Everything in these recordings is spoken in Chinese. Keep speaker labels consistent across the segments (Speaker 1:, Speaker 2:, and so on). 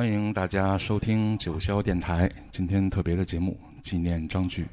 Speaker 1: 欢迎大家收听九霄电台，今天特别的节目纪念张炬。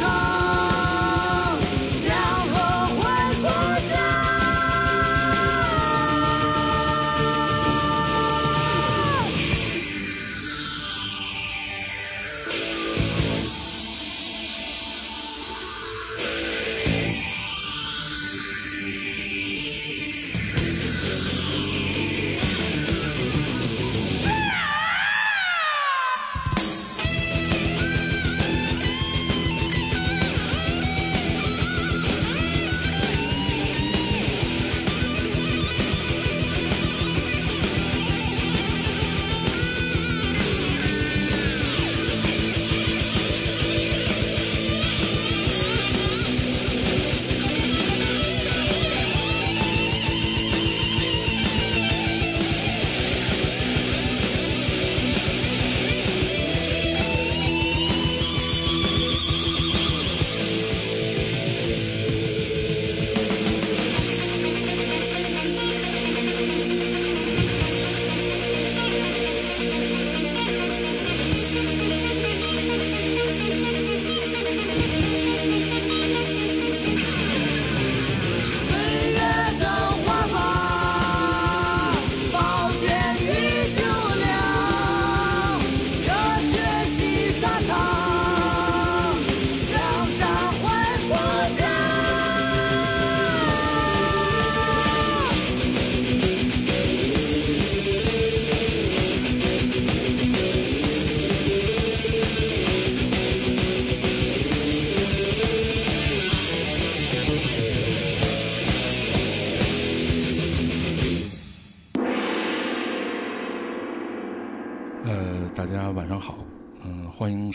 Speaker 1: 大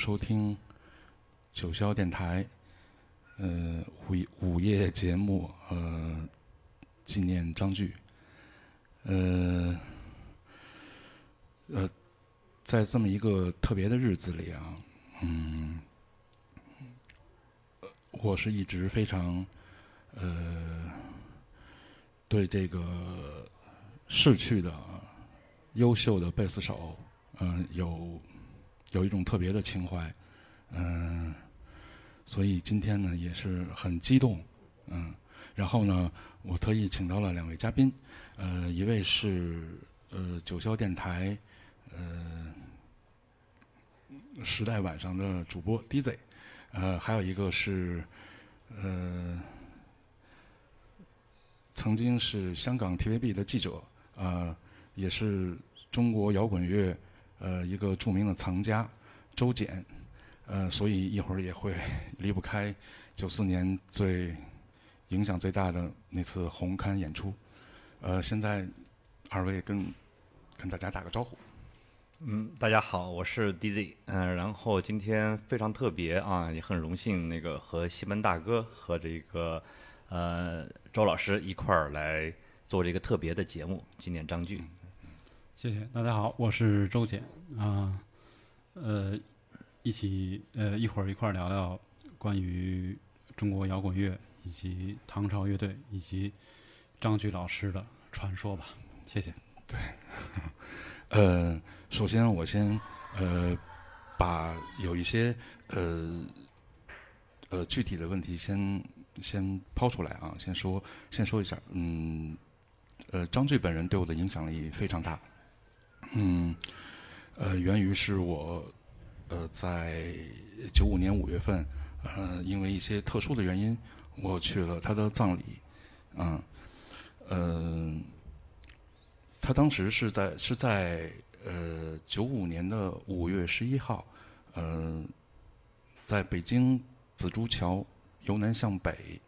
Speaker 1: 收听九霄电台，呃，午午夜节目，呃，纪念张炬，呃，呃，在这么一个特别的日子里啊，
Speaker 2: 嗯，我是一直非常呃对这个逝去的优秀的贝斯手，嗯，有有一种特别的情怀，嗯，所以今天呢也是很激动，嗯，然后呢，我特意请到了两位嘉宾，呃，一位是呃九霄电台呃时代晚上的主播 DJ，呃，还有一个是呃曾经是香港 TVB 的记者，呃，也是中国摇滚乐呃一个著名的藏家周简，呃，所以一会儿也会 离不开九四年最影响最大的那次红磡演出，呃，现在二位跟跟大家打个招呼。
Speaker 3: 嗯，大家好，我是 DZ，嗯，然后今天非常特别啊，也很荣幸那个和西门大哥和这个呃周老师一块儿来做这个特别的节目纪念张炬。
Speaker 4: 谢谢，大家好，我是周简啊，呃，一起呃一会儿一块儿聊聊关于中国摇滚乐以及唐朝乐队以及张炬老师的传说吧，谢谢。
Speaker 2: 对，呃，首先我先呃把有一些呃呃具体的问题先先抛出来啊，先说先说一下，嗯，呃，张炬本人对我的影响力非常大，嗯，呃，源于是我呃在九五年五月份，呃，因为一些特殊的原因，我去了他的葬礼，嗯，嗯。他当时是在是在呃九五年的五月十一号，嗯，在北京紫竹桥由南向北，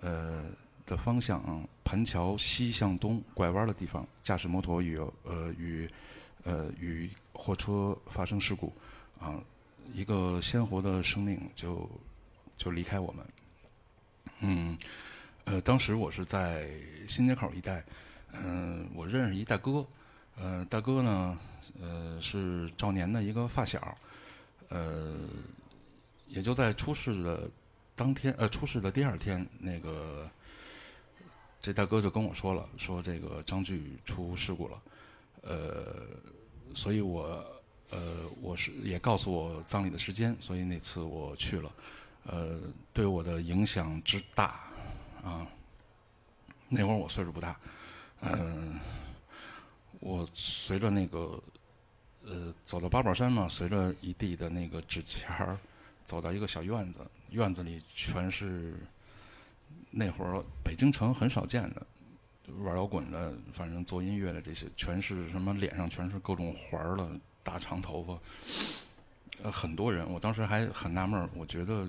Speaker 2: 呃的方向盘桥西向东拐弯的地方，驾驶摩托与呃与呃与货车发生事故，啊，一个鲜活的生命就就离开我们。嗯，呃，当时我是在新街口一带。嗯，我认识一大哥，呃，大哥呢，呃，是赵年的一个发小，呃，也就在出事的当天，呃，出事的第二天，那个这大哥就跟我说了，说这个张炬出事故了，呃，所以我，呃，我是也告诉我葬礼的时间，所以那次我去了，呃，对我的影响之大，啊，那会儿我岁数不大。嗯，我随着那个呃走到八宝山嘛，随着一地的那个纸钱儿，走到一个小院子，院子里全是那会儿北京城很少见的玩摇滚的，反正做音乐的这些，全是什么脸上全是各种环儿的大长头发，呃，很多人，我当时还很纳闷，我觉得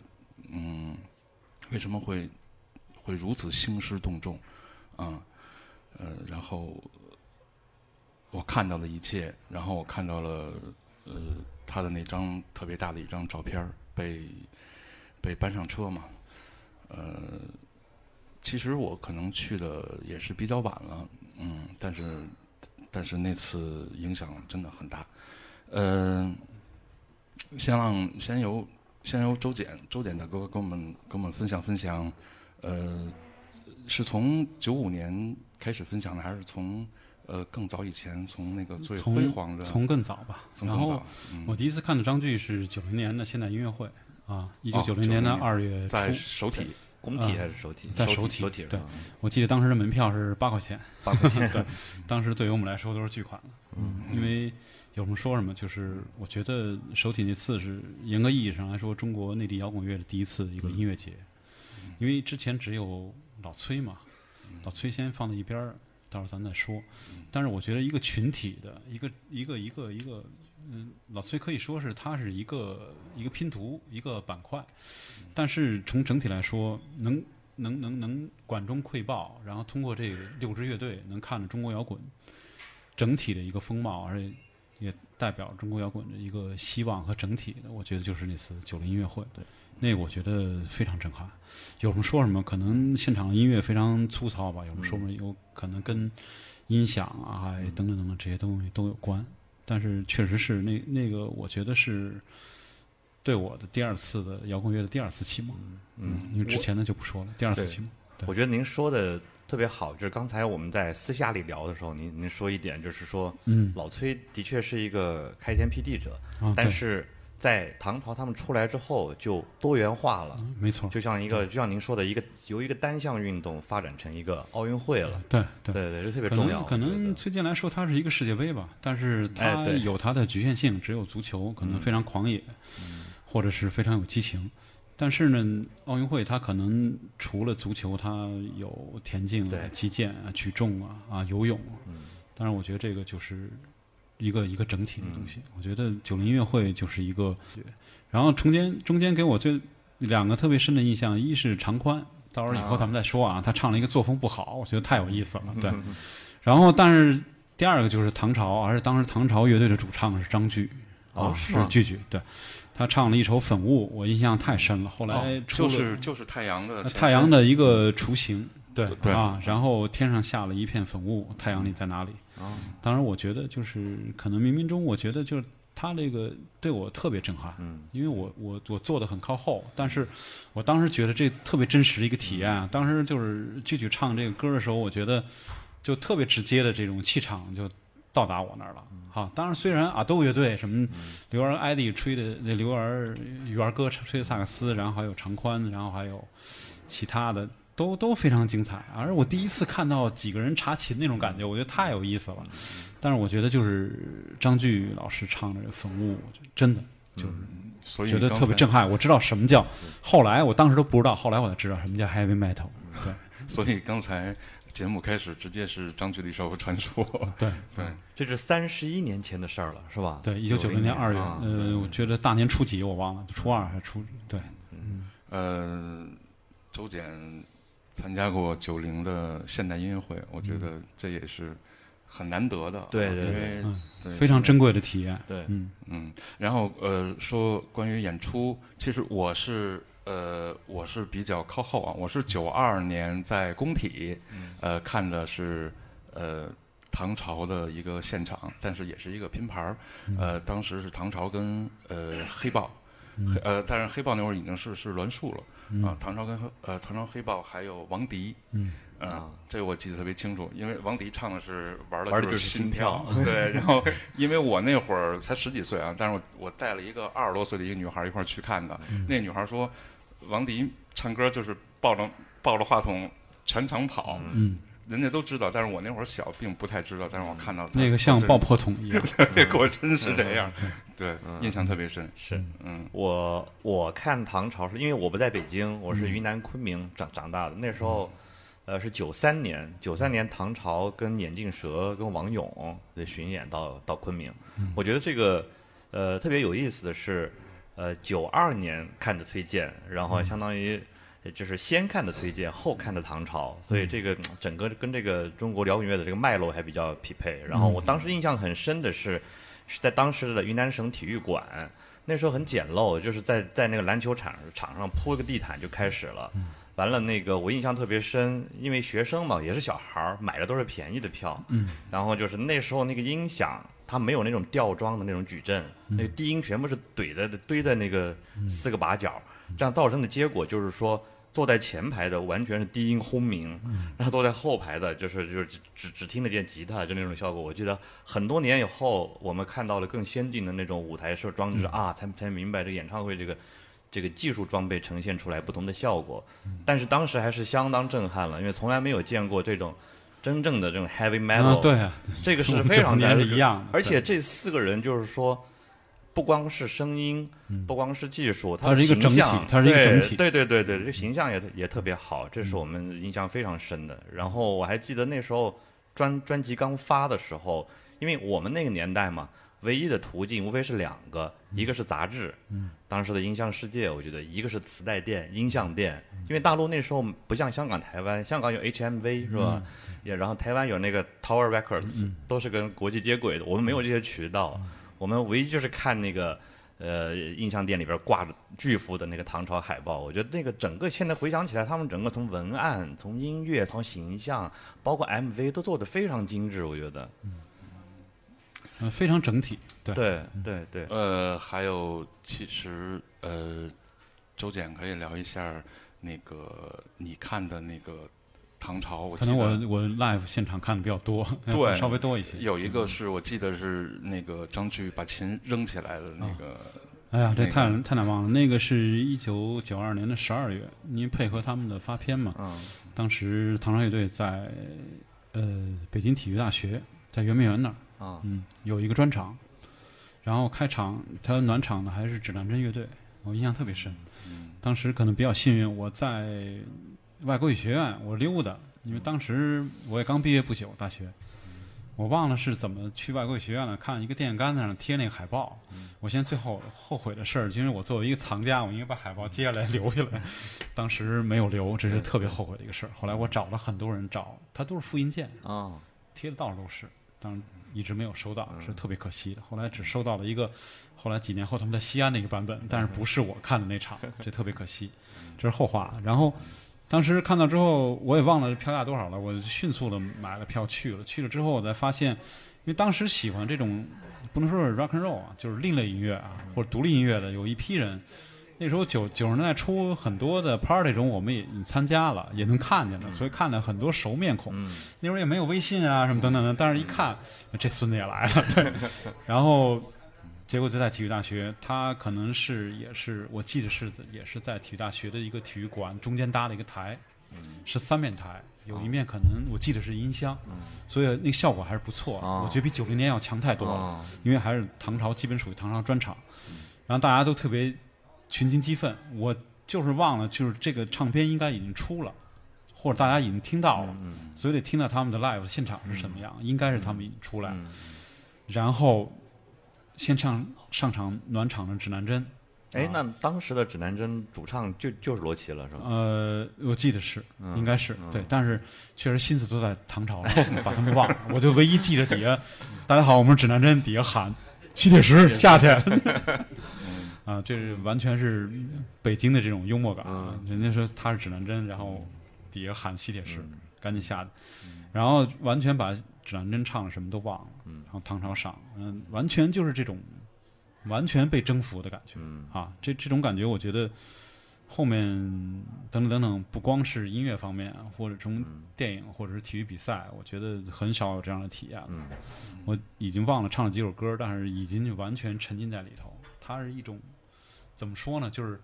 Speaker 2: 嗯，为什么会会如此兴师动众啊？呃，然后我看到了一切，然后我看到了呃他的那张特别大的一张照片被被搬上车嘛，呃，其实我可能去的也是比较晚了，嗯，但是但是那次影响真的很大，嗯，先让先由先由周简周简大哥跟我们跟我们分享分享，呃，是从九五年。开始分享的还是从呃更早以前，从那个最辉煌的，
Speaker 4: 从更早吧。然后我第一次看的张炬是九零年的现代音乐会啊，一九九零年的二月
Speaker 2: 初。在首体，
Speaker 3: 工体还是首体？
Speaker 4: 在
Speaker 3: 首
Speaker 4: 体。对，我记得当时的门票是八块钱。
Speaker 3: 八块钱。
Speaker 4: 对，当时对于我们来说都是巨款了。嗯。因为有什么说什么，就是我觉得首体那次是严格意义上来说中国内地摇滚乐的第一次一个音乐节，因为之前只有老崔嘛。老崔先放在一边儿，到时候咱再说。但是我觉得一个群体的一个一个一个一个，嗯，老崔可以说是它是一个一个拼图一个板块，但是从整体来说，能能能能管中窥豹，然后通过这六支乐队能看着中国摇滚整体的一个风貌，而且也代表中国摇滚的一个希望和整体的，我觉得就是那次九零音乐会。对。那个我觉得非常震撼，有什么说什么，可能现场音乐非常粗糙吧，有什么说什么，有可能跟音响啊等等等等这些东西都有关，但是确实是那那个，我觉得是对我的第二次的摇滚乐的第二次启蒙。嗯，因为之前的就不说了，第二次启蒙。
Speaker 3: 我觉得您说的特别好，就是刚才我们在私下里聊的时候，您您说一点，就是说，
Speaker 4: 嗯
Speaker 3: 老崔的确是一个开天辟地者，
Speaker 4: 啊，
Speaker 3: 但是在唐朝他们出来之后就多元化了，
Speaker 4: 没错，
Speaker 3: 就像一个就像您说的一个由一个单项运动发展成一个奥运会了，
Speaker 4: 对对。
Speaker 3: 对对，这特别重要。
Speaker 4: 可能最近来说，它是一个世界杯吧，但是它有它的局限性，只有足球可能非常狂野，或者是非常有激情。但是呢，奥运会它可能除了足球，它有田径啊、击剑啊、举重啊、啊游泳啊。当然，我觉得这个就是一个一个整体的东西。我觉得九零音乐会就是一个，然后中间中间给我最两个特别深的印象，一是常宽，到时候以后咱们再说啊。他唱了一个作风不好，我觉得太有意思了。对，然后但是第二个就是唐朝，而且当时唐朝乐队的主唱是张炬，啊，是
Speaker 3: 哦是吗
Speaker 4: 炬炬，对。他唱了一首《粉雾》，我印象太深了。后来
Speaker 2: 就是就是太阳的
Speaker 4: 太阳的一个雏形，对
Speaker 2: 对
Speaker 4: 啊，然后天上下了一片粉雾，太阳你在哪里？
Speaker 3: 啊
Speaker 4: 当然，我觉得就是可能冥冥中，我觉得就是他这个对我特别震撼，
Speaker 3: 嗯，
Speaker 4: 因为我我我坐的很靠后，但是我当时觉得这特别真实的一个体验啊。当时就是具体唱这个歌的时候，我觉得就特别直接的这种气场就到达我那儿了。好，当然虽然阿斗乐队什么刘儿艾迪吹的那刘儿元儿哥吹的萨克斯，然后还有长宽，然后还有其他的。都都非常精彩，而我第一次看到几个人查琴那种感觉，我觉得太有意思了。但是我觉得就是张炬老师唱的这个《粉雾》，我觉得真的就是
Speaker 2: 所以
Speaker 4: 觉得特别震撼。我知道什么叫，后来我当时都不知道，后来我才知道什么叫 heavy metal。对
Speaker 2: 所以刚才节目开始直接是张炬的一首传说，
Speaker 4: 对
Speaker 2: 对，
Speaker 3: 这是三十一年前的事儿了，是吧？
Speaker 4: 对，一九九零年二月，
Speaker 3: 啊
Speaker 4: 呃，我觉得大年初几我忘了，初二还是初对，嗯
Speaker 2: 呃，周简参加过九零的现代音乐会，我觉得这也是很难得的啊，
Speaker 3: 对对
Speaker 4: 非常珍贵的体验。
Speaker 3: 对，
Speaker 4: 嗯
Speaker 2: 嗯，然后呃，说关于演出，其实我是呃，我是比较靠后啊，我是九二年在工体，呃，看的是呃唐朝的一个现场，但是也是一个拼盘儿，呃，当时是唐朝跟呃黑豹，黑呃，但是黑豹那会儿已经是是栾树了。啊，唐朝跟呃唐朝黑豹还有王迪，
Speaker 4: 嗯，
Speaker 2: 啊，这个我记得特别清楚，因为王迪唱的是玩的就
Speaker 3: 就是心
Speaker 2: 心跳，对，然后因为我那会儿才十几岁啊，但是我我带了一个二十多岁的一个女孩一块儿去看的，那女孩说，王迪唱歌就是抱着抱着话筒全场跑，
Speaker 4: 嗯，
Speaker 2: 人家都知道，但是我那会儿小，并不太知道，但是我看到她
Speaker 4: 那个像爆破筒一样。
Speaker 2: 对，果真是这样，对，印象特别深，
Speaker 3: 是
Speaker 2: 嗯
Speaker 3: 我我看唐朝是因为我不在北京，我是云南昆明长长大的。那时候，呃，是九三年，九三年唐朝跟眼镜蛇跟王勇的巡演到到昆明。我觉得这个呃特别有意思的是，呃，九二年看的崔健，然后相当于。呃就是先看的崔健，后看的唐朝，所以这个嗯整个跟这个中国摇滚乐的这个脉络还比较匹配。然后我当时印象很深的是，是在当时的云南省体育馆，那时候很简陋，就是在在那个篮球场场上铺一个地毯就开始了。完了，那个我印象特别深，因为学生嘛，也是小孩儿，买的都是便宜的票。
Speaker 4: 嗯。
Speaker 3: 然后就是那时候那个音响，它没有那种吊装的那种矩阵，那个低音全部是怼在堆在那个四个把角，这样造成的结果就是说。坐在前排的完全是低音轰鸣，然后坐在后排的，就是就是只只只听得见吉他，就那种效果。我记得很多年以后，我们看到了更先进的那种舞台设装置、啊，才才明白这演唱会这个这个技术装备呈现出来不同的效果。但是当时还是相当震撼了，因为从来没有见过这种真正的这种 heavy
Speaker 4: 啊
Speaker 3: metal，、，
Speaker 4: 对啊，
Speaker 3: 这个是非常
Speaker 4: 90年
Speaker 3: 难
Speaker 4: 是一样的
Speaker 3: 而且这四个人就是说。不光是声音，不光是技术，
Speaker 4: 它是一个整体它是一个
Speaker 3: 对
Speaker 4: 整体。
Speaker 3: 对对对对，这个形象也特也特别好，这是我们印象非常深的。然后我还记得那时候专专辑刚发的时候，因为我们那个年代嘛，唯一的途径无非是两个，一个是杂志，当时的音像世界，我觉得一个是磁带店、音像店，因为大陆那时候不像香港、台湾，香港有 HMV 是吧？也然后台湾有那个 Tower Records，都是跟国际接轨的，我们没有这些渠道，我们唯一就是看那个。呃，印象店里边挂着巨幅的那个唐朝海报，我觉得那个整个现在回想起来，他们整个从文案、从音乐、从形象，包括 MV 都做得非常精致，我觉得。
Speaker 4: 嗯，非常整体，对
Speaker 3: 对对对，
Speaker 2: 呃，还有其实呃，周简可以聊一下那个你看的那个唐朝，我
Speaker 4: 可能我我 live 现场看的比较多，
Speaker 2: 对
Speaker 4: 稍微多一些。
Speaker 2: 有一个是我记得是那个张炬把琴扔起来的那个，
Speaker 4: 哎呀，这
Speaker 2: 那个
Speaker 4: 太太难忘了。那个是一九九二年的十二月，因为配合他们的发片嘛，
Speaker 3: 嗯
Speaker 4: 当时唐朝乐队在呃北京体育大学，在圆明园那儿，
Speaker 3: 啊
Speaker 4: 嗯，有一个专场，然后开场他暖场的还是指南针乐队，我印象特别深。
Speaker 2: 嗯
Speaker 4: 当时可能比较幸运，我在外国语学院我溜达，因为当时我也刚毕业不久，大学，我忘了是怎么去外国语学院了。看一个电线杆子上贴那个海报，我现在最后后悔的事儿，因为我作为一个藏家，我应该把海报接下来留下来，当时没有留，这是特别后悔的一个事儿。后来我找了很多人找，它都是复印件，
Speaker 3: 啊
Speaker 4: 贴的到处都是，当然一直没有收到，是特别可惜的。后来只收到了一个，后来几年后他们在西安那个版本，但是不是我看的那场，这特别可惜，这是后话。然后当时看到之后，我也忘了票价多少了，我迅速的买了票去了。去了之后，我才发现，因为当时喜欢这种不能说是 rock and roll 啊，就是另类音乐啊，或者独立音乐的，有一批人。那时候九九十年代初，很多的 party 中我们也参加了，也能看见的，所以看到很多熟面孔。
Speaker 3: 嗯
Speaker 4: 那时候也没有微信啊什么等等的，但是一看这孙子也来了，对，然后结果就在体育大学，他可能是也是我记得是也是在体育大学的一个体育馆中间搭了一个台，是三面台，有一面可能我记得是音箱，所以那个效果还是不错，
Speaker 3: 啊。
Speaker 4: 我觉得比九零年要强太多了。
Speaker 3: 啊。
Speaker 4: 因为还是唐朝，基本属于唐朝专场，然后大家都特别群情激愤。我就是忘了，就是这个唱片应该已经出了，或者大家已经听到了，所以得听到他们的 live 现场是什么样，应该是他们已经出来，
Speaker 3: 嗯。
Speaker 4: 然后先唱上场暖场的指南针，
Speaker 3: 哎，那当时的指南针主唱就就是罗琦了，是吧？
Speaker 4: 呃，我记得是，
Speaker 3: 嗯
Speaker 4: 应该是对，但是确实心思都在唐朝了，把他们忘了。我就唯一记着底下，大家好，我们是指南针，底下喊吸铁石下去。啊，这是完全是北京的这种幽默感啊！人家说他是指南针，然后底下喊吸铁石，赶紧下去，然后完全把指南针唱的什么都忘了，然后唐朝赏，嗯，完全就是这种完全被征服的感觉。
Speaker 3: 嗯
Speaker 4: 啊，这这种感觉，我觉得后面等等等等，不光是音乐方面，或者从电影或者是体育比赛，我觉得很少有这样的体验了。
Speaker 3: 嗯
Speaker 4: 我已经忘了唱了几首歌，但是已经完全沉浸在里头。它是一种怎么说呢？就是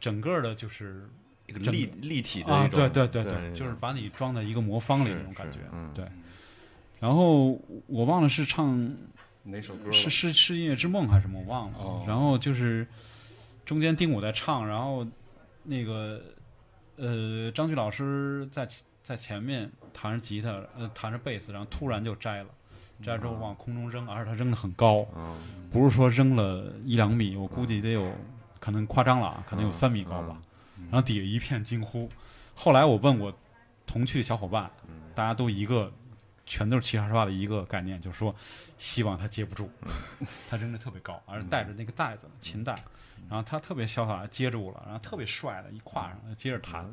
Speaker 4: 整个的，就是整
Speaker 3: 一个立立体的
Speaker 4: 啊，
Speaker 3: 一种，
Speaker 4: 对对对
Speaker 3: 对，
Speaker 4: 就是把你装在一个魔方里那种感觉。
Speaker 3: 嗯
Speaker 4: 对。然后我忘了是唱
Speaker 2: 哪首歌？
Speaker 4: 是是是音乐之梦还是什么，我忘了。
Speaker 2: 哦
Speaker 4: 然后就是中间丁武在唱，然后那个呃张炬老师在在前面弹着吉他，呃弹着贝斯，然后突然就摘了，摘了之后往空中扔，而且他扔的很高，
Speaker 3: 嗯
Speaker 4: 不是说扔了一两米，我估计得有可能夸张了啊，可能有三米高吧。然后底下一片惊呼。后来我问我同去的小伙伴，大家都一个，全都是齐刷刷的一个概念，就是说希望他接不住，他扔的特别高，而且带着那个带子琴带，然后他特别潇洒地接住了，然后特别帅的一跨上，接着弹。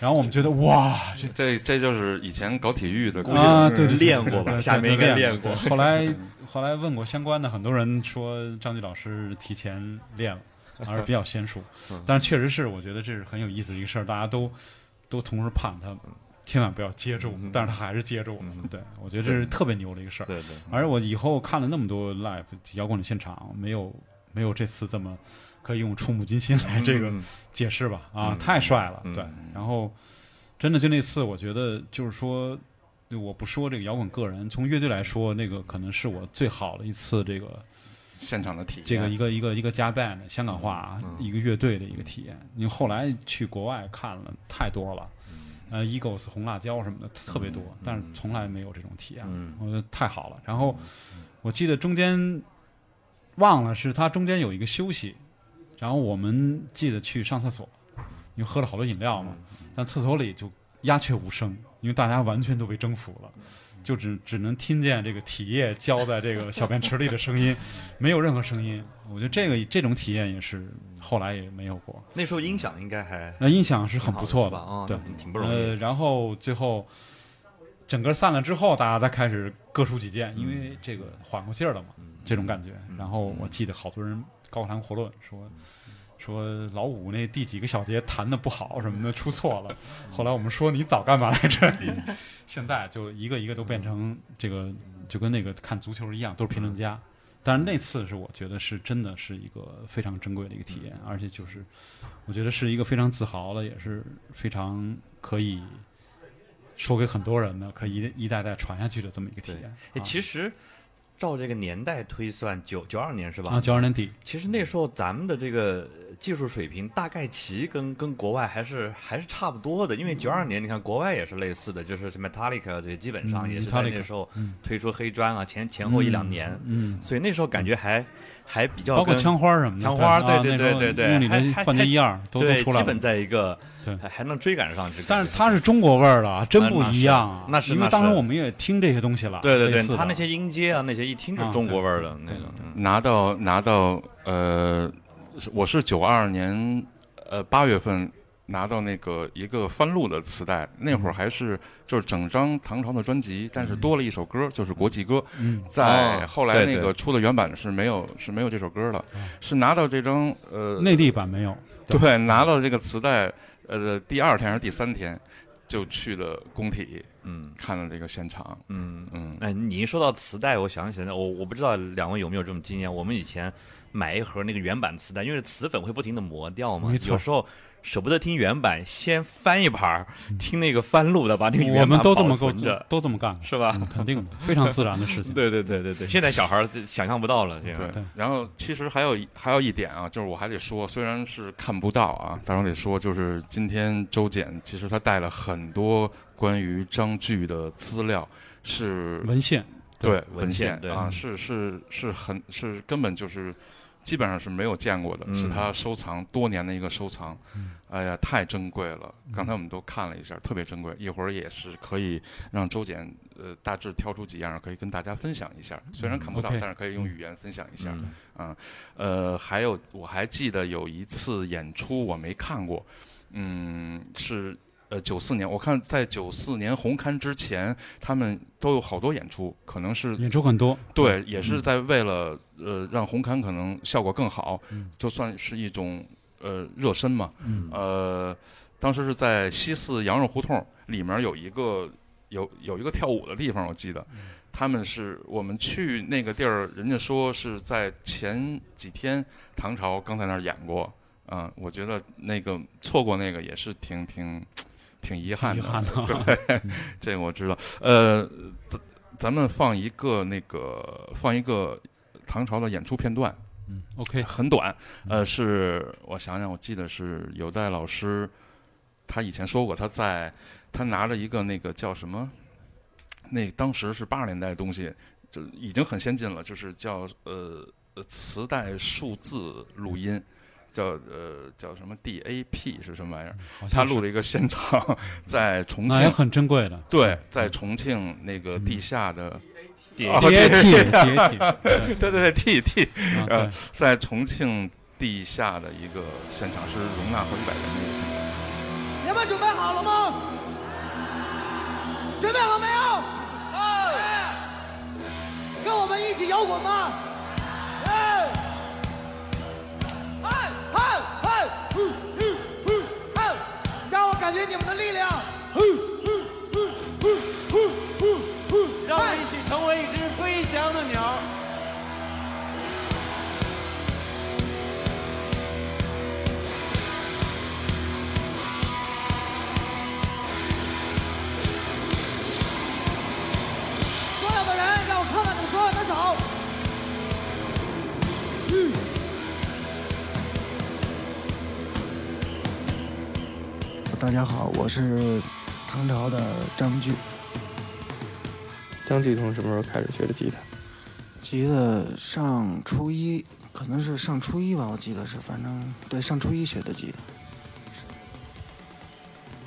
Speaker 4: 然后我们觉得哇，这
Speaker 2: 这这就是以前搞体育的，估计
Speaker 4: 啊，对对，
Speaker 3: 练过吧
Speaker 4: 对对
Speaker 3: 下面应该练过
Speaker 4: 后来后来问过相关的很多人说，张炬老师提前练了，还是比较娴熟。但是确实是，我觉得这是很有意思的一个事儿，大家都都同时盼他千万不要接住，但是他还是接住了。对我觉得这是特别牛的一个事儿。
Speaker 3: 对对，
Speaker 4: 而我以后看了那么多 live 摇滚的现场，没有没有这次这么可以用触目惊心来这个
Speaker 3: 嗯
Speaker 4: 解释吧啊，
Speaker 3: 嗯
Speaker 4: 太帅了，
Speaker 3: 嗯
Speaker 4: 对。然后真的就那次，我觉得就是说，我不说这个摇滚个人，从乐队来说，那个可能是我最好的一次这个
Speaker 2: 现场的体验。
Speaker 4: 这个一个一个一个加 band 香港话啊一个乐队的一个体验。因为后来去国外看了太多了。呃，Eagles、红辣椒什么的特别多，但是从来没有这种体验，
Speaker 3: 嗯
Speaker 4: 我觉得太好了。然后我记得中间忘了是他中间有一个休息，然后我们记得去上厕所，因为喝了好多饮料嘛，但厕所里就鸦雀无声，因为大家完全都被征服了，就只只能听见这个体液浇在这个小便池里的声音，没有任何声音。我觉得这个这种体验也是后来也没有过。
Speaker 3: 那时候音响应该还
Speaker 4: 那音响是很不错
Speaker 3: 的？啊，
Speaker 4: 对，
Speaker 3: 挺不容易
Speaker 4: 呃，。然后最后整个散了之后，大家再开始各抒己见，因为这个缓过劲儿了嘛，这种感觉。然后我记得好多人高谈阔论，说说老五那第几个小节弹的不好什么的，出错了。后来我们说你早干嘛来着？你 现在就一个一个都变成这个，就跟那个看足球一样，都是评论家。但是那次是我觉得是真的是一个非常珍贵的一个体验，而且就是我觉得是一个非常自豪的，也是非常可以说给很多人的，可以一一代代传下去的这么一个体验。
Speaker 3: 哎，其实照这个年代推算，九九二年是吧？
Speaker 4: 啊，九二年底，
Speaker 3: 其实那时候咱们的这个技术水平大概齐跟跟国外还是还是差不多的，因为九二年你看国外也是类似的，就是 Metallica 这基本上
Speaker 4: 嗯
Speaker 3: 也是在那时候
Speaker 4: 嗯。
Speaker 3: 推出黑砖啊，前前后一两年，
Speaker 4: 嗯，
Speaker 3: 所以那时候感觉还还比较
Speaker 4: 包括枪花什么的，
Speaker 3: 枪花
Speaker 4: 啊
Speaker 3: 对对对对对
Speaker 4: 用你的换节一样都都
Speaker 3: 对，
Speaker 4: 出来了
Speaker 3: 基本。在一个
Speaker 4: 对
Speaker 3: 还还能追赶上去，
Speaker 4: 但是它是中国味儿的啊，真不一样啊！
Speaker 3: 那是
Speaker 4: 因为当时我们也听这些东西了。
Speaker 3: 对对对，他那些音阶啊，那些一听就是
Speaker 4: 啊
Speaker 3: 中国味儿的那个
Speaker 4: 对，
Speaker 3: 嗯
Speaker 2: 拿到拿到呃，我是九二年呃八月份拿到那个一个翻录的磁带，那会儿还是就是整张唐朝的专辑，但是多了一首歌，就是国际歌。
Speaker 4: 嗯，
Speaker 2: 在
Speaker 3: 哦
Speaker 2: 后来那
Speaker 3: 对对
Speaker 2: 个出的原版是没有是没有这首歌的，是拿到这张呃
Speaker 4: 内地版没有。
Speaker 2: 对拿到这个磁带呃第二天还是第三天就去了工体
Speaker 3: 嗯
Speaker 2: 看了这个现场，
Speaker 3: 嗯。
Speaker 2: 嗯
Speaker 3: 哎，你一说到磁带，我想起来，我我不知道两位有没有这种经验。我们以前买一盒那个原版磁带，因为磁粉会不停的磨掉嘛，
Speaker 4: 没错
Speaker 3: 有时候舍不得听原版，先翻一盘儿，听那个翻录的，把那个
Speaker 4: 嗯我
Speaker 3: 原版
Speaker 4: 们都这么
Speaker 3: 着，
Speaker 4: 都这么干，
Speaker 3: 是吧？
Speaker 4: 嗯肯定的，非常自然的事情。
Speaker 3: 对对对对对，现在小孩儿想象不到了，这
Speaker 2: 对
Speaker 3: 个
Speaker 4: 对，
Speaker 2: 然后其实还有一还有一点啊，就是我还得说，虽然是看不到啊，但是我得说，就是今天周简其实他带了很多关于张炬的资料，是
Speaker 4: 文献，
Speaker 2: 对
Speaker 3: 文
Speaker 2: 文
Speaker 3: 献对
Speaker 2: 献啊，是是是很是根本就是基本上是没有见过的，是
Speaker 3: 嗯
Speaker 2: 他收藏多年的一个收藏，哎呀，太珍贵了。刚才我们都看了一下，特别珍贵。一会儿也是可以让周简呃大致挑出几样，可以跟大家分享一下。虽然看不到但是可以用语言分享一下。
Speaker 3: 嗯
Speaker 2: 啊，呃，还有我还记得有一次演出我没看过，嗯，是呃九四年，我看在九四年红勘之前，他们都有好多演出，可能是
Speaker 4: 演出很多。
Speaker 2: 对，也是在为了呃让红勘可能效果更好，
Speaker 4: 嗯。
Speaker 2: 就算是一种呃热身嘛，
Speaker 4: 嗯。
Speaker 2: 呃，当时是在西四羊肉胡同里面有一个有有一个跳舞的地方，我记得，他们是我们去那个地儿，人家说是在前几天唐朝刚在那儿演过，嗯、我觉得那个错过那个也是挺挺挺遗憾的，
Speaker 4: 遗憾的
Speaker 2: 对，这个我知道，呃，咱咱们放一个那个放一个唐朝的演出片段，
Speaker 4: 嗯，OK，
Speaker 2: 很短，呃，是我想想，我记得是有代老师，他以前说过，他在他拿着一个那个叫什么，那当时是八十年代的东西，就已经很先进了，就是叫呃呃磁带数字录音。叫呃叫什么 DAP 是什么玩意儿？
Speaker 4: 好像是
Speaker 2: 他录了一一个现场，在重庆
Speaker 4: 那也，很珍贵的。
Speaker 2: 对，在重庆那个地下的，
Speaker 4: 对
Speaker 2: 对对对 T T，
Speaker 4: 呃，
Speaker 2: 在重庆地下的一个现场，是容纳好几百人的一个现场。
Speaker 5: 你们准备好了吗？准备好没有？哎，跟我们一起摇滚吧？哎，嗨嗨嗨，呼呼呼嗨，让我感觉你们的力量。呼呼呼呼呼呼呼，
Speaker 6: 让我们一起成为一只飞翔的鸟。
Speaker 5: 所有的人，让我看看你们所有的手。大家好，我是唐朝的张炬。
Speaker 7: 张继从什么时候开始学的吉他？
Speaker 5: 吉他上初一，可能是上初一吧，我记得是，反正对，上初一学的吉他。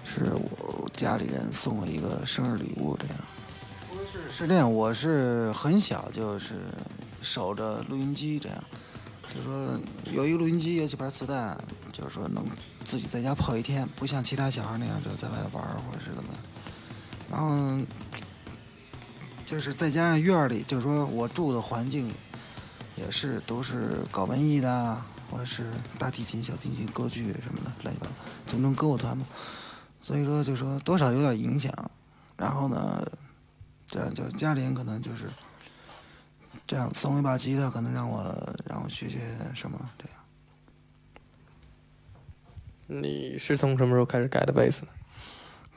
Speaker 5: 是我家里人送我一个生日礼物，这样。是是这样，我是很小就是守着录音机这样，就说有一个录音机，有几盘磁带，就是说能自己在家泡一天，不像其他小孩那样就在外头玩或者是怎么。然后就是再加上院里，就是说我住的环境也是都是搞文艺的，或者是大提琴、小提琴、歌剧什么的，乱七八糟，总中歌舞团嘛，所以说就说多少有点影响。然后呢，这样就家里人可能就是这样送一把吉他，可能让我让我学学什么这样。
Speaker 7: 你是从什么时候开始改的贝斯呢？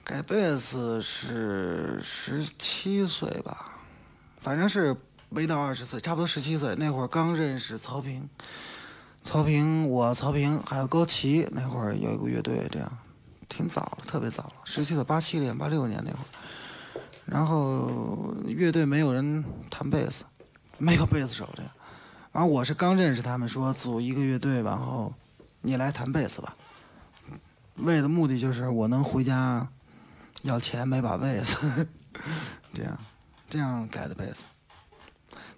Speaker 5: 改贝斯是十七岁吧，反正是没到二十岁，差不多十七岁。那会儿刚认识曹平，曹平我曹平还有高旗那会儿有一个乐队，这样挺早了，特别早了，十七岁八七年八六年那会儿，然后乐队没有人弹贝斯，没有贝斯手这样，然后我是刚认识他们，说组一个乐队，然后你来弹贝斯吧，为的目的就是我能回家。要钱买把贝斯，这样，这样改的贝斯。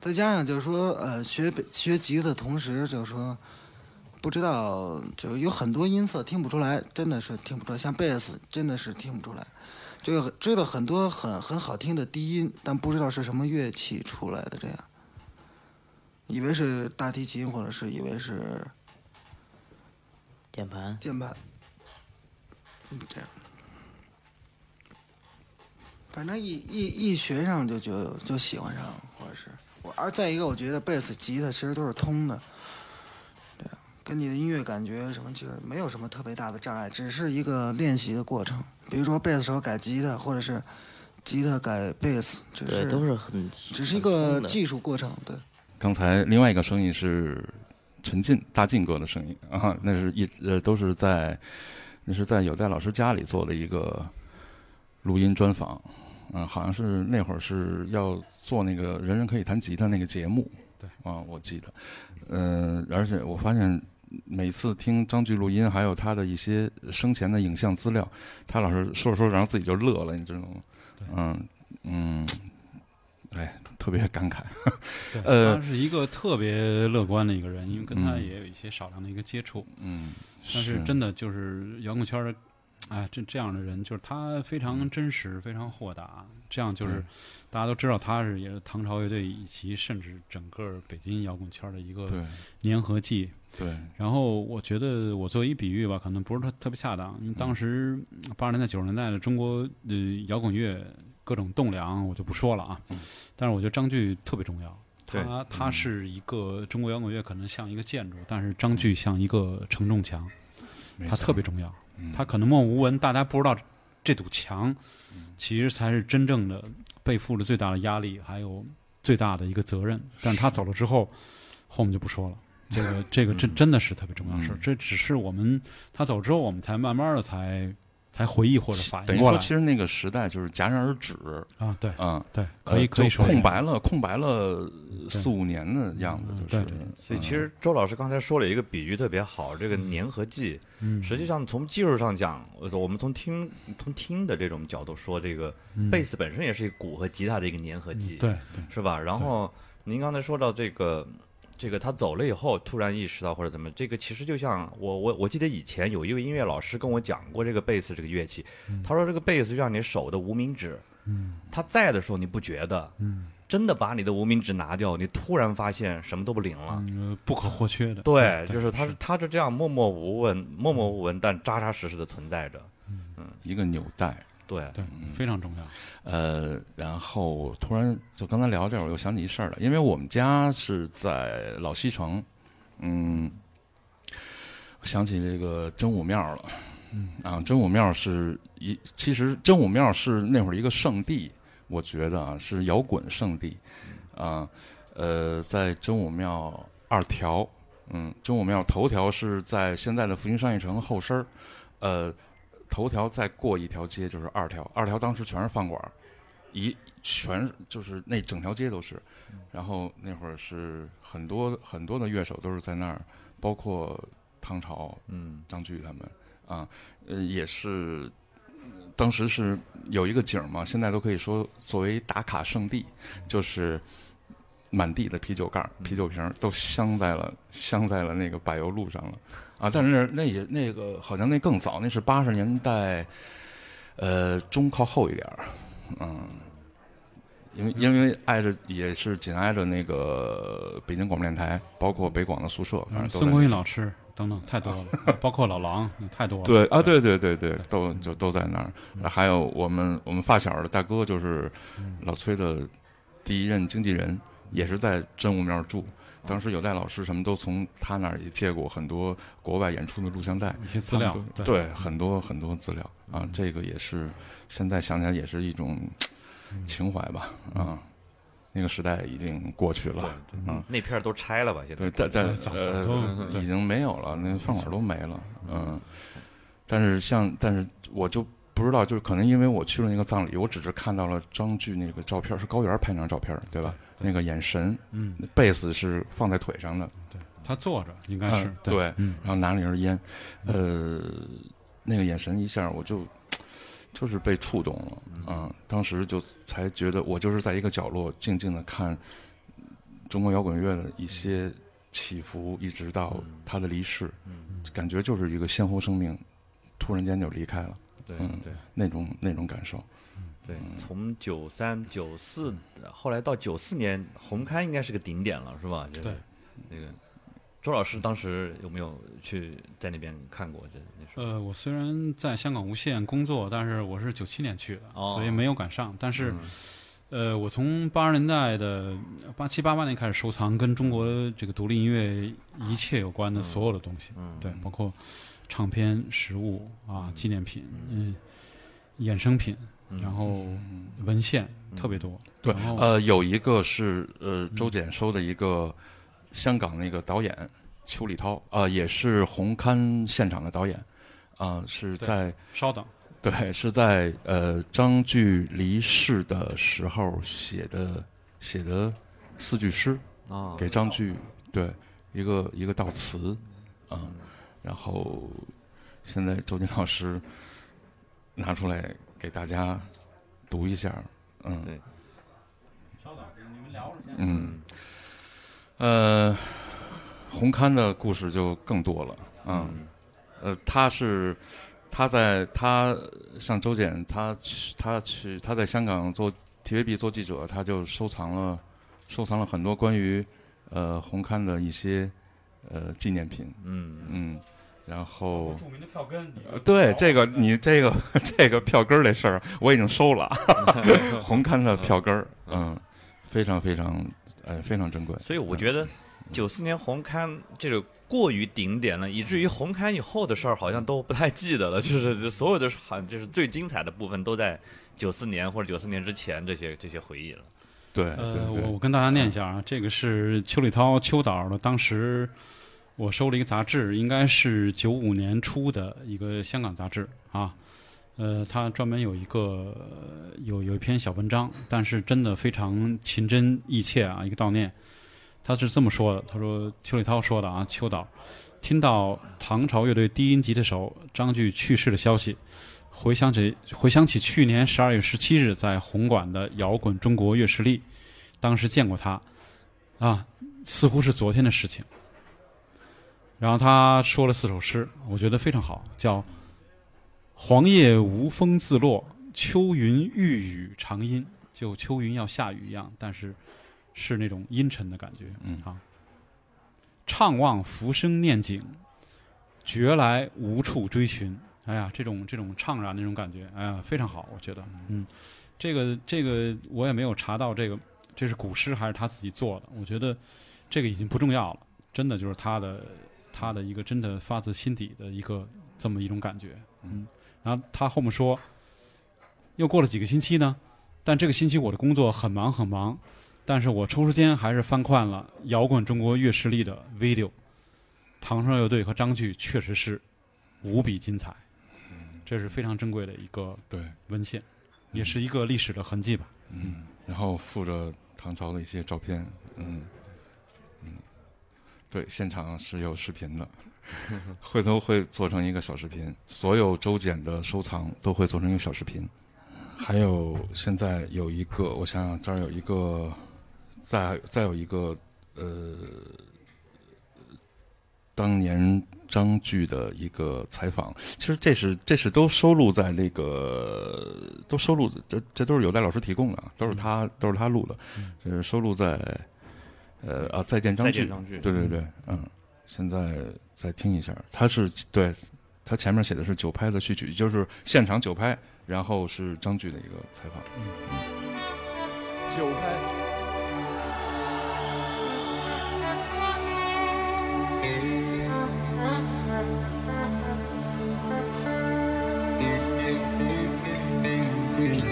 Speaker 5: 再加上就是说，呃，学学吉他的同时，就是说，不知道，就有很多音色听不出来，真的是听不出来。像贝斯，真的是听不出来。就知道很多很很好听的低音，但不知道是什么乐器出来的，这样。以为是大提琴，或者是以为是
Speaker 8: 键盘。
Speaker 5: 键盘。这样。反正一一一学上就就就喜欢上，或者是我，而再一个，我觉得贝斯、吉他其实都是通的，对，跟你的音乐感觉什么其实没有什么特别大的障碍，只是一个练习的过程。比如说贝斯手改吉他，或者是吉他改贝斯，只是
Speaker 8: 都是很
Speaker 5: 只是一个技术过程。对。
Speaker 2: 刚才另外一个声音是陈进大进哥的声音啊，那是一呃都是在那是在有代老师家里做的一个录音专访。嗯，好像是那会儿是要做那个人人可以弹吉他那个节目，
Speaker 4: 对，
Speaker 2: 啊，我记得，嗯，而且我发现每次听张炬录音，还有他的一些生前的影像资料，他老是说着说着，然后自己就乐了，你知道吗？嗯嗯，哎，特别感慨。
Speaker 4: 呃，他是一个特别乐观的一个人，因为跟他也有一些少量的一个接触，
Speaker 2: 嗯，
Speaker 4: 但是真的就是摇滚圈的。哎，这这样的人就是他非常真实，非常豁达。这样就是大家都知道他是也是唐朝乐队以及甚至整个北京摇滚圈的一个粘合剂。
Speaker 2: 对。
Speaker 4: 然后我觉得我做一比喻吧，可能不是特特别恰当，因为当时八十年代九十年代的中国呃摇滚乐各种栋梁我就不说了啊。但是我觉得张炬特别重要。他他是一个中国摇滚乐可能像一个建筑，但是张炬像一个承重墙，他特别重要。他可能默默无闻，大家不知道这堵墙，其实才是真正的背负了最大的压力，还有最大的一个责任。但是他走了之后，后面就不说了。这个这个真真的是特别重要的事。这只是我们他走之后，我们才慢慢的才。才回忆或者反应。过来，
Speaker 2: 其实那个时代就是戛然而止。
Speaker 4: 啊，对，
Speaker 2: 嗯，
Speaker 4: 对，可以可以说
Speaker 2: 空白了，空白了四五年的样子，就是。
Speaker 3: 所以其实周老师刚才说了一个比喻特别好，这个粘合剂，实际上从技术上讲，我们从听从听的这种角度说，这个贝斯本身也是一个鼓和吉他的一个粘合剂，
Speaker 4: 对，
Speaker 3: 是吧？然后您刚才说到这个。这个他走了以后，突然意识到或者怎么，这个其实就像我我我记得以前有一位音乐老师跟我讲过这个贝斯这个乐器，他说这个贝斯就像你手的无名指，嗯他在的时候你不觉得，嗯真的把你的无名指拿掉，你突然发现什么都不灵了，嗯
Speaker 4: 不可或缺的。
Speaker 3: 对，就是他是他是这样默默无闻、默默无闻，但扎扎实实的存在着，
Speaker 2: 嗯，一个纽带。
Speaker 3: 对
Speaker 4: 对，非常重要。
Speaker 2: 呃，然后突然就刚才聊这，我又想起一事儿了，因为我们家是在老西城，嗯，想起这个真武庙了。嗯啊，真武庙是一，其实真武庙是那会儿一个圣地，我觉得啊是摇滚圣地。啊，呃，在真武庙二条，嗯，真武庙头条是在现在的复兴商业城后身儿，呃。头条再过一条街就是二条，二条当时全是饭馆一全就是那整条街都是。然后那会儿是很多很多的乐手都是在那儿，包括唐朝、嗯张炬他们啊，呃也是当时是有一个景嘛，现在都可以说作为打卡圣地，就是。满地的啤酒盖、啤酒瓶都镶在了镶在了那个柏油路上了，啊！但是那也那个好像那更早，那是八十年代，呃，中靠后一点儿，嗯，因为因为挨着也是紧挨着那个北京广播电台，包括北广的宿舍，反正都
Speaker 4: 孙国义老师等等太多了，啊包括老狼太多了。
Speaker 2: 对啊，对对对对，都就都在那儿。还有我们我们发小的大哥，就是老崔的第一任经纪人，也是在真武庙住。当时有代老师什么都从他那儿也借过很多国外演出的录像带，
Speaker 4: 一些资料对。
Speaker 2: 对，很多很多资料。啊，这个也是现在想起来也是一种情怀吧啊。那个时代已经过去了，嗯，
Speaker 3: 那片儿都拆了吧？现在。
Speaker 2: 对，但但已经没有了，那饭馆都没了，嗯。但是像，但是我就不知道，就是可能因为我去了那个葬礼，我只是看到了张炬那个照片，是高原拍那张照片，对吧？那个眼神，
Speaker 4: 嗯，
Speaker 2: 贝斯是放在腿上的，对。
Speaker 4: 他坐着应该是
Speaker 2: 嗯。对，
Speaker 4: 嗯。
Speaker 2: 然后拿了一根烟，呃，那个眼神一下我就就是被触动了，嗯，当时就才觉得我就是在一个角落静静的看中国摇滚乐的一些起伏，一直到他的离世，感觉就是一个鲜活生命突然间就离开了，
Speaker 3: 对
Speaker 2: 嗯
Speaker 3: 对。
Speaker 2: 那种那种感受，
Speaker 3: 对，从九三九四，后来到九四年，红磡应该是个顶点了，是吧？
Speaker 4: 对，
Speaker 3: 那个周老师当时有没有去在那边看过？这那时候。
Speaker 4: 呃，我虽然在香港无线工作，但是我是九七年去的，
Speaker 3: 哦
Speaker 4: 所以没有赶上。但是，
Speaker 3: 嗯。
Speaker 4: 呃，我从八十年代的八七八八年开始收藏跟中国这个独立音乐一切有关的所有的东西，
Speaker 3: 嗯。
Speaker 4: 对，包括唱片、实物啊、纪念品、嗯、衍生品，然后文献特别多。
Speaker 2: 对，呃，有一个是呃周简收的一个香港那个导演邱礼涛，呃，也是红勘现场的导演，啊、是在
Speaker 4: 稍等，
Speaker 2: 对是在呃张炬离世的时候写的写的四句诗，
Speaker 3: 啊，
Speaker 2: 给张炬对一个一个悼词，啊、然后现在周金老师拿出来给大家读一下，嗯，
Speaker 3: 对，
Speaker 2: 嗯，呃，红磡的故事就更多了，嗯，呃，他是他在他像周检，他去他去他在香港做 TVB 做记者，他就收藏了收藏了很多关于呃红磡的一些呃纪念品，
Speaker 3: 嗯。
Speaker 2: 嗯，然后。
Speaker 4: 著名的票根，
Speaker 2: 呃对这个，你这个这个票根儿这事儿，我已经收了，红勘的票根儿，嗯，非常非常，呃，非常珍贵。
Speaker 3: 所以我觉得九四年红勘这个过于顶点了，以至于红勘以后的事儿好像都不太记得了，就是就所有的好像就是最精彩的部分都在九四年或者九四年之前这些这些回忆了。
Speaker 2: 对对
Speaker 4: 呃，
Speaker 2: 对
Speaker 4: 我我跟大家念一下啊，这个是邱礼涛邱导的，当时我收了一个杂志，应该是九五年初的一个香港杂志啊。呃，他专门有一个有有一篇小文章，但是真的非常情真意切啊，一个悼念。他是这么说的，他说邱礼涛说的啊，邱导听到唐朝乐队低音吉他手张炬去世的消息，回想起回想起去年十二月十七日在红馆的摇滚中国乐势力，当时见过他，啊，似乎是昨天的事情。然后他说了四首诗，我觉得非常好，叫“黄叶无风自落，秋云欲雨长阴”，就秋云要下雨一样，但是是那种阴沉的感觉。
Speaker 2: 嗯
Speaker 4: 啊，怅望浮生念景，觉来无处追寻。哎呀，这种这种怅然的那种感觉，哎呀，非常好，我觉得，嗯，这个这个我也没有查到这个这是古诗还是他自己做的，我觉得这个已经不重要了，真的就是他的他的一个真的发自心底的一个这么一种感觉，嗯，然后他后面说，又过了几个星期呢，但这个星期我的工作很忙很忙，但是我抽时间还是翻看了摇滚中国乐势力的 video，唐山乐队和张炬确实是无比精彩，这是非常珍贵的一个
Speaker 2: 对，
Speaker 4: 文献，也是一个历史的痕迹吧。
Speaker 2: 嗯，然后附着唐朝的一些照片，嗯嗯，对，现场是有视频的，回头会做成一个小视频，所有周简的收藏都会做成一个小视频。还有现在有一个，我想想，这儿有一个，再再有一个，呃，当年张炬的一个采访。其实这是这是都收录在那个都收录这这都是有戴老师提供的，都是他都是他录的，呃，收录在呃啊再见张炬，对对对，嗯，现在再听一下，他是对他前面写的是九拍的序曲，就是现场九拍，然后是张炬的一个采访，
Speaker 6: 九拍。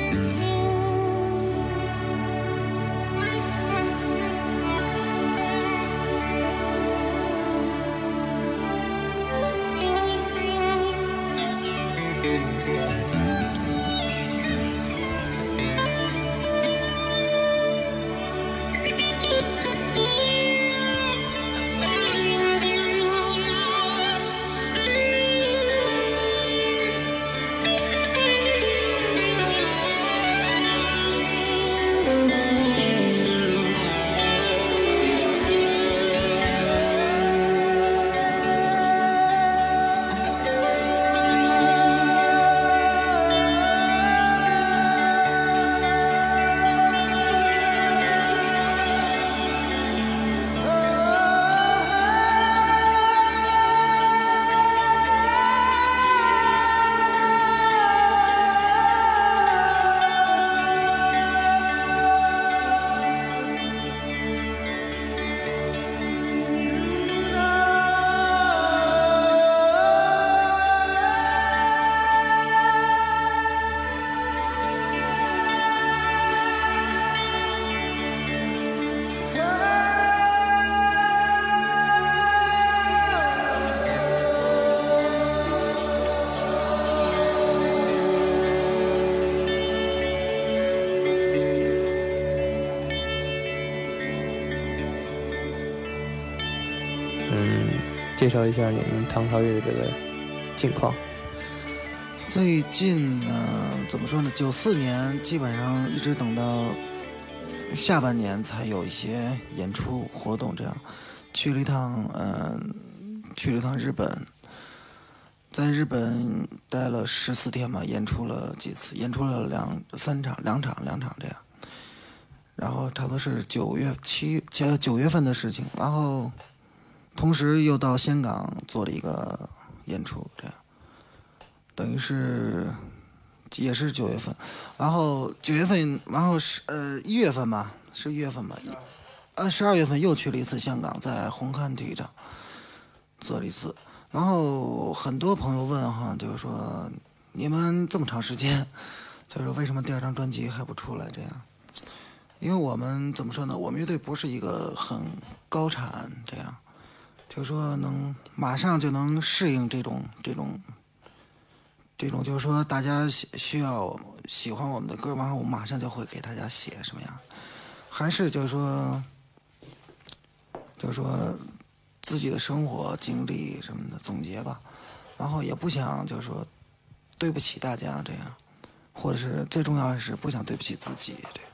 Speaker 7: 介绍一下你们唐朝乐的这个近况。
Speaker 5: 最近呢，怎么说呢？九四年基本上一直等到下半年才有一些演出活动，这样去了一趟，嗯，去了一趟日本，在日本待了十四天嘛，演出了几次，演出了两三场，两场两场这样。然后差不多是九月七九九月份的事情，然后。同时又到香港做了一个演出，这样，等于是也是九月份，然后九月份，然后十呃一月份吧，是一月份吧，呃十二月份又去了一次香港，在红磡体育场做了一次，然后很多朋友问哈，就是说你们这么长时间，就是为什么第二张专辑还不出来？这样，因为我们怎么说呢？我们乐队不是一个很高产这样。就是说，能马上就能适应这种这种这种，就是说，大家需要喜欢我们的歌，然后我马上就会给大家写什么样？还是就是说，就是说自己的生活经历什么的总结吧。然后也不想就是说对不起大家这样，或者是最重要的是不想对不起自己这样。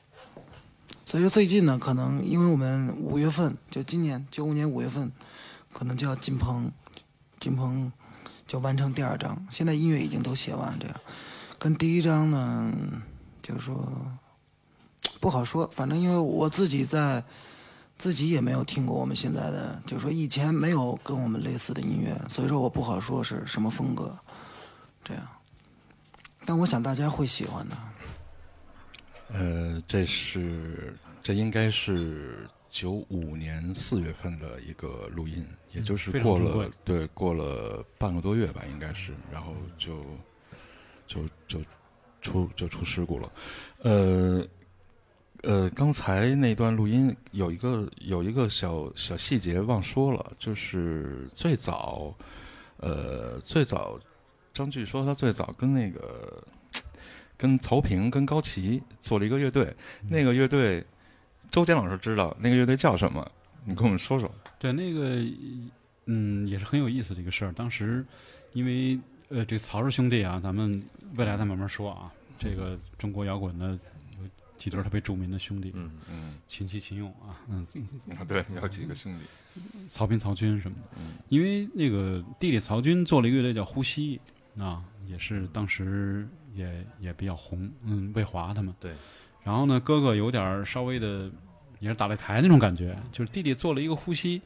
Speaker 5: 所以说最近呢，可能因为我们五月份就今年九五年五月份。可能就要进棚，进棚就完成第二章。现在音乐已经都写完，这样跟第一章呢，就是说不好说。反正因为我自己在自己也没有听过我们现在的，就是说以前没有跟我们类似的音乐，所以说我不好说是什么风格。这样，但我想大家会喜欢的。
Speaker 2: 呃，这是这应该是。九五年四月份的一个录音，也就是过了对过了半个多月吧，应该是，然后就就就出就出事故了。呃呃，刚才那段录音有一个有一个小小细节忘说了，就是最早呃最早张炬说他最早跟那个跟曹平跟高旗做了一个乐队，那个乐队。周坚老师知道那个乐队叫什么？你跟我们说说。
Speaker 4: 对，那个嗯，也是很有意思的一个事儿。当时因为呃，这个曹氏兄弟啊，咱们未来再慢慢说啊。这个中国摇滚的几对特别著名的兄弟，
Speaker 3: 嗯
Speaker 2: 嗯
Speaker 4: 秦琪、秦勇啊，嗯，
Speaker 2: 啊，对，有几个兄弟，
Speaker 4: 曹斌、曹军什么的。
Speaker 2: 嗯
Speaker 4: 因为那个弟弟曹军做了一个乐队叫呼吸啊，也是当时也也比较红，嗯，魏华他们。
Speaker 3: 对。
Speaker 4: 然后呢，哥哥有点儿稍微的，也是打擂台那种感觉，就是弟弟做了一个呼吸。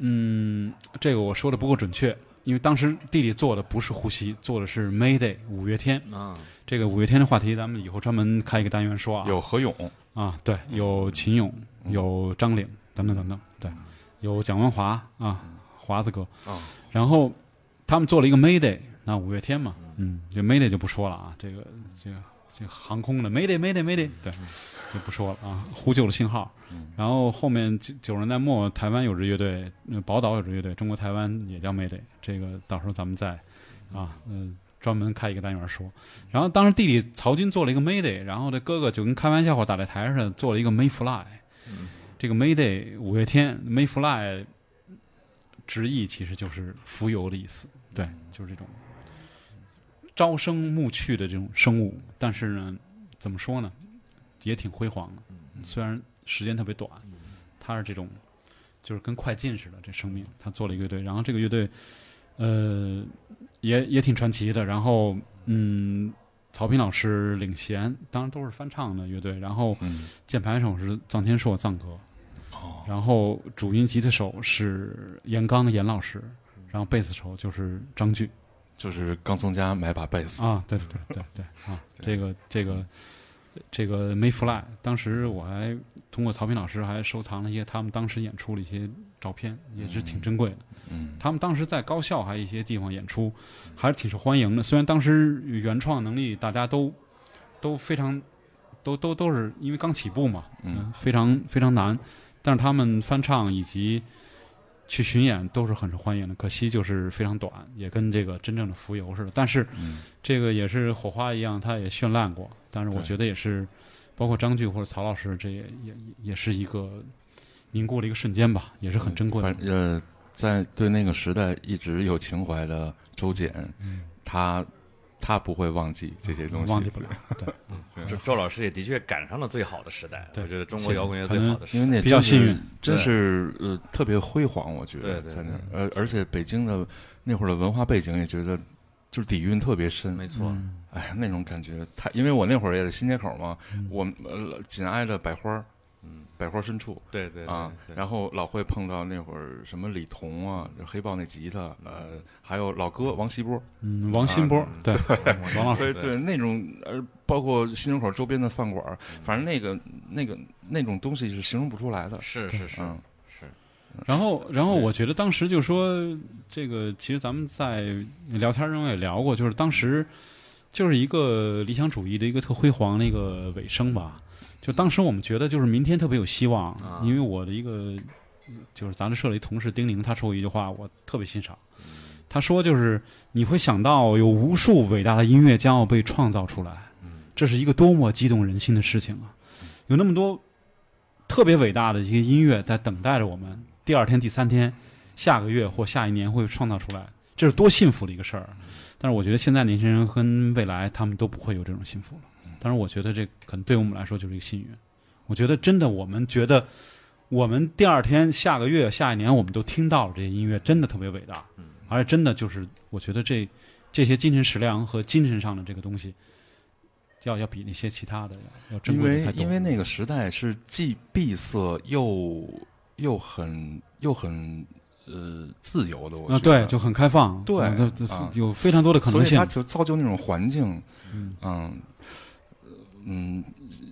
Speaker 4: 嗯，这个我说的不够准确，因为当时弟弟做的不是呼吸，做的是 Mayday 五月天。
Speaker 3: 啊，
Speaker 4: 这个五月天的话题，咱们以后专门开一个单元说啊。
Speaker 2: 有何勇，
Speaker 4: 啊，对，有秦勇，有张岭，等等等等，对，有蒋文华啊，华子哥，
Speaker 3: 啊，
Speaker 4: 然后他们做了一个 Mayday，那五月天嘛，嗯，这 Mayday 就不说了啊，这个这个这航空的 Mayday Mayday Mayday，对，就不说了啊，呼救的信号。然后后面九九十年代末，台湾有支乐队，呃，宝岛有支乐队，中国台湾也叫 Mayday，这个到时候咱们再啊，嗯、专门开一个单元说。然后当时弟弟曹军做了一个 Mayday，然后这哥哥就跟开玩笑或打在台上做了一个 Mayfly。这个 Mayday 五月天 Mayfly 直译其实就是浮游的意思，对，就是这种朝生暮去的这种生物。但是呢，怎么说呢，也挺辉煌的，虽然时间特别短，他是这种就是跟快进似的这生命，他做了一个乐队，然后这个乐队呃也也挺传奇的，然后嗯。曹平老师领衔，当然都是翻唱的乐队。然后
Speaker 2: 嗯
Speaker 4: 键盘手是臧天朔臧哥，
Speaker 2: 哦，
Speaker 4: 然后主音吉他手是严刚严老师，然后贝斯手就是张炬
Speaker 2: 就是刚从家买把贝斯，
Speaker 4: 啊，对对对对对。啊，这个这个这个 Mayfly，当时我还通过曹平老师还收藏了一些他们当时演出的一些照片，也是挺珍贵的。
Speaker 2: 嗯。
Speaker 4: 他们当时在高校还有一些地方演出，还是挺受欢迎的。虽然当时原创能力大家都都非常都都都是因为刚起步嘛，
Speaker 2: 嗯，
Speaker 4: 非常非常难，但是他们翻唱以及去巡演都是很受欢迎的。可惜就是非常短，也跟这个真正的浮游似的。但是
Speaker 2: 嗯
Speaker 4: 这个也是火花一样，它也绚烂过。但是我觉得也是，包括张炬或者曹老师，这也也也是一个凝固的一个瞬间吧，也是很珍贵的。
Speaker 2: 呃，在对那个时代一直有情怀的周简，他他不会忘记这些东西，
Speaker 4: 忘记不了。对，
Speaker 3: 周周老师也的确赶上了最好的时代，我觉得中国摇滚乐最好的时代。
Speaker 2: 因为那
Speaker 4: 比较幸运。
Speaker 2: 真是呃特别辉煌，我觉得
Speaker 3: 对对
Speaker 2: 在那儿，而而且北京的那会儿的文化背景也觉得就是底蕴特别深，
Speaker 3: 没错，
Speaker 2: 哎那种感觉太，因为我那会儿也在新街口嘛，
Speaker 4: 嗯。
Speaker 2: 我呃紧挨着百花儿，
Speaker 3: 嗯，
Speaker 2: 百花深处。
Speaker 3: 对对
Speaker 2: 啊，然后老会碰到那会儿什么李彤啊，就黑豹那吉他，呃，还有老哥王锡波，
Speaker 4: 嗯，王新波，对，王老师，
Speaker 2: 对对，那种呃，包括新街口周边的饭馆，反正那个那个那种东西是形容不出来的。
Speaker 3: 是是是
Speaker 2: 嗯
Speaker 3: 是，
Speaker 4: 然后，然后我觉得当时就说这个，其实咱们在聊天中也聊过，就是当时就是一个理想主义的一个特辉煌的一个尾声吧。就当时我们觉得就是明天特别有希望，
Speaker 3: 啊
Speaker 4: 因为我的一个就是杂志社的一同事丁宁，他说过一句话，我特别欣赏。他说就是你会想到有无数伟大的音乐将要被创造出来，这是一个多么激动人心的事情啊！有那么多特别伟大的一些音乐在等待着我们，第二天、第三天、下个月或下一年会创造出来，这是多幸福的一个事儿。但是我觉得现在年轻人跟未来他们都不会有这种幸福了。当然，我觉得这可能对我们来说就是一个幸运。我觉得真的，我们觉得我们第二天、下个月、下一年，我们都听到了这些音乐，真的特别伟大。而且真的就是，我觉得这这些精神食粮和精神上的这个东西，要要比那些其他的要珍
Speaker 2: 因为
Speaker 4: 贵。
Speaker 2: 因为那个时代是既闭塞又又很又很呃自由的，我
Speaker 4: 啊，
Speaker 2: 觉得
Speaker 4: 对，就很开放，
Speaker 2: 对
Speaker 4: 有非常多的可能性
Speaker 2: 所以它。就造就那种环境，
Speaker 4: 嗯
Speaker 2: 嗯嗯，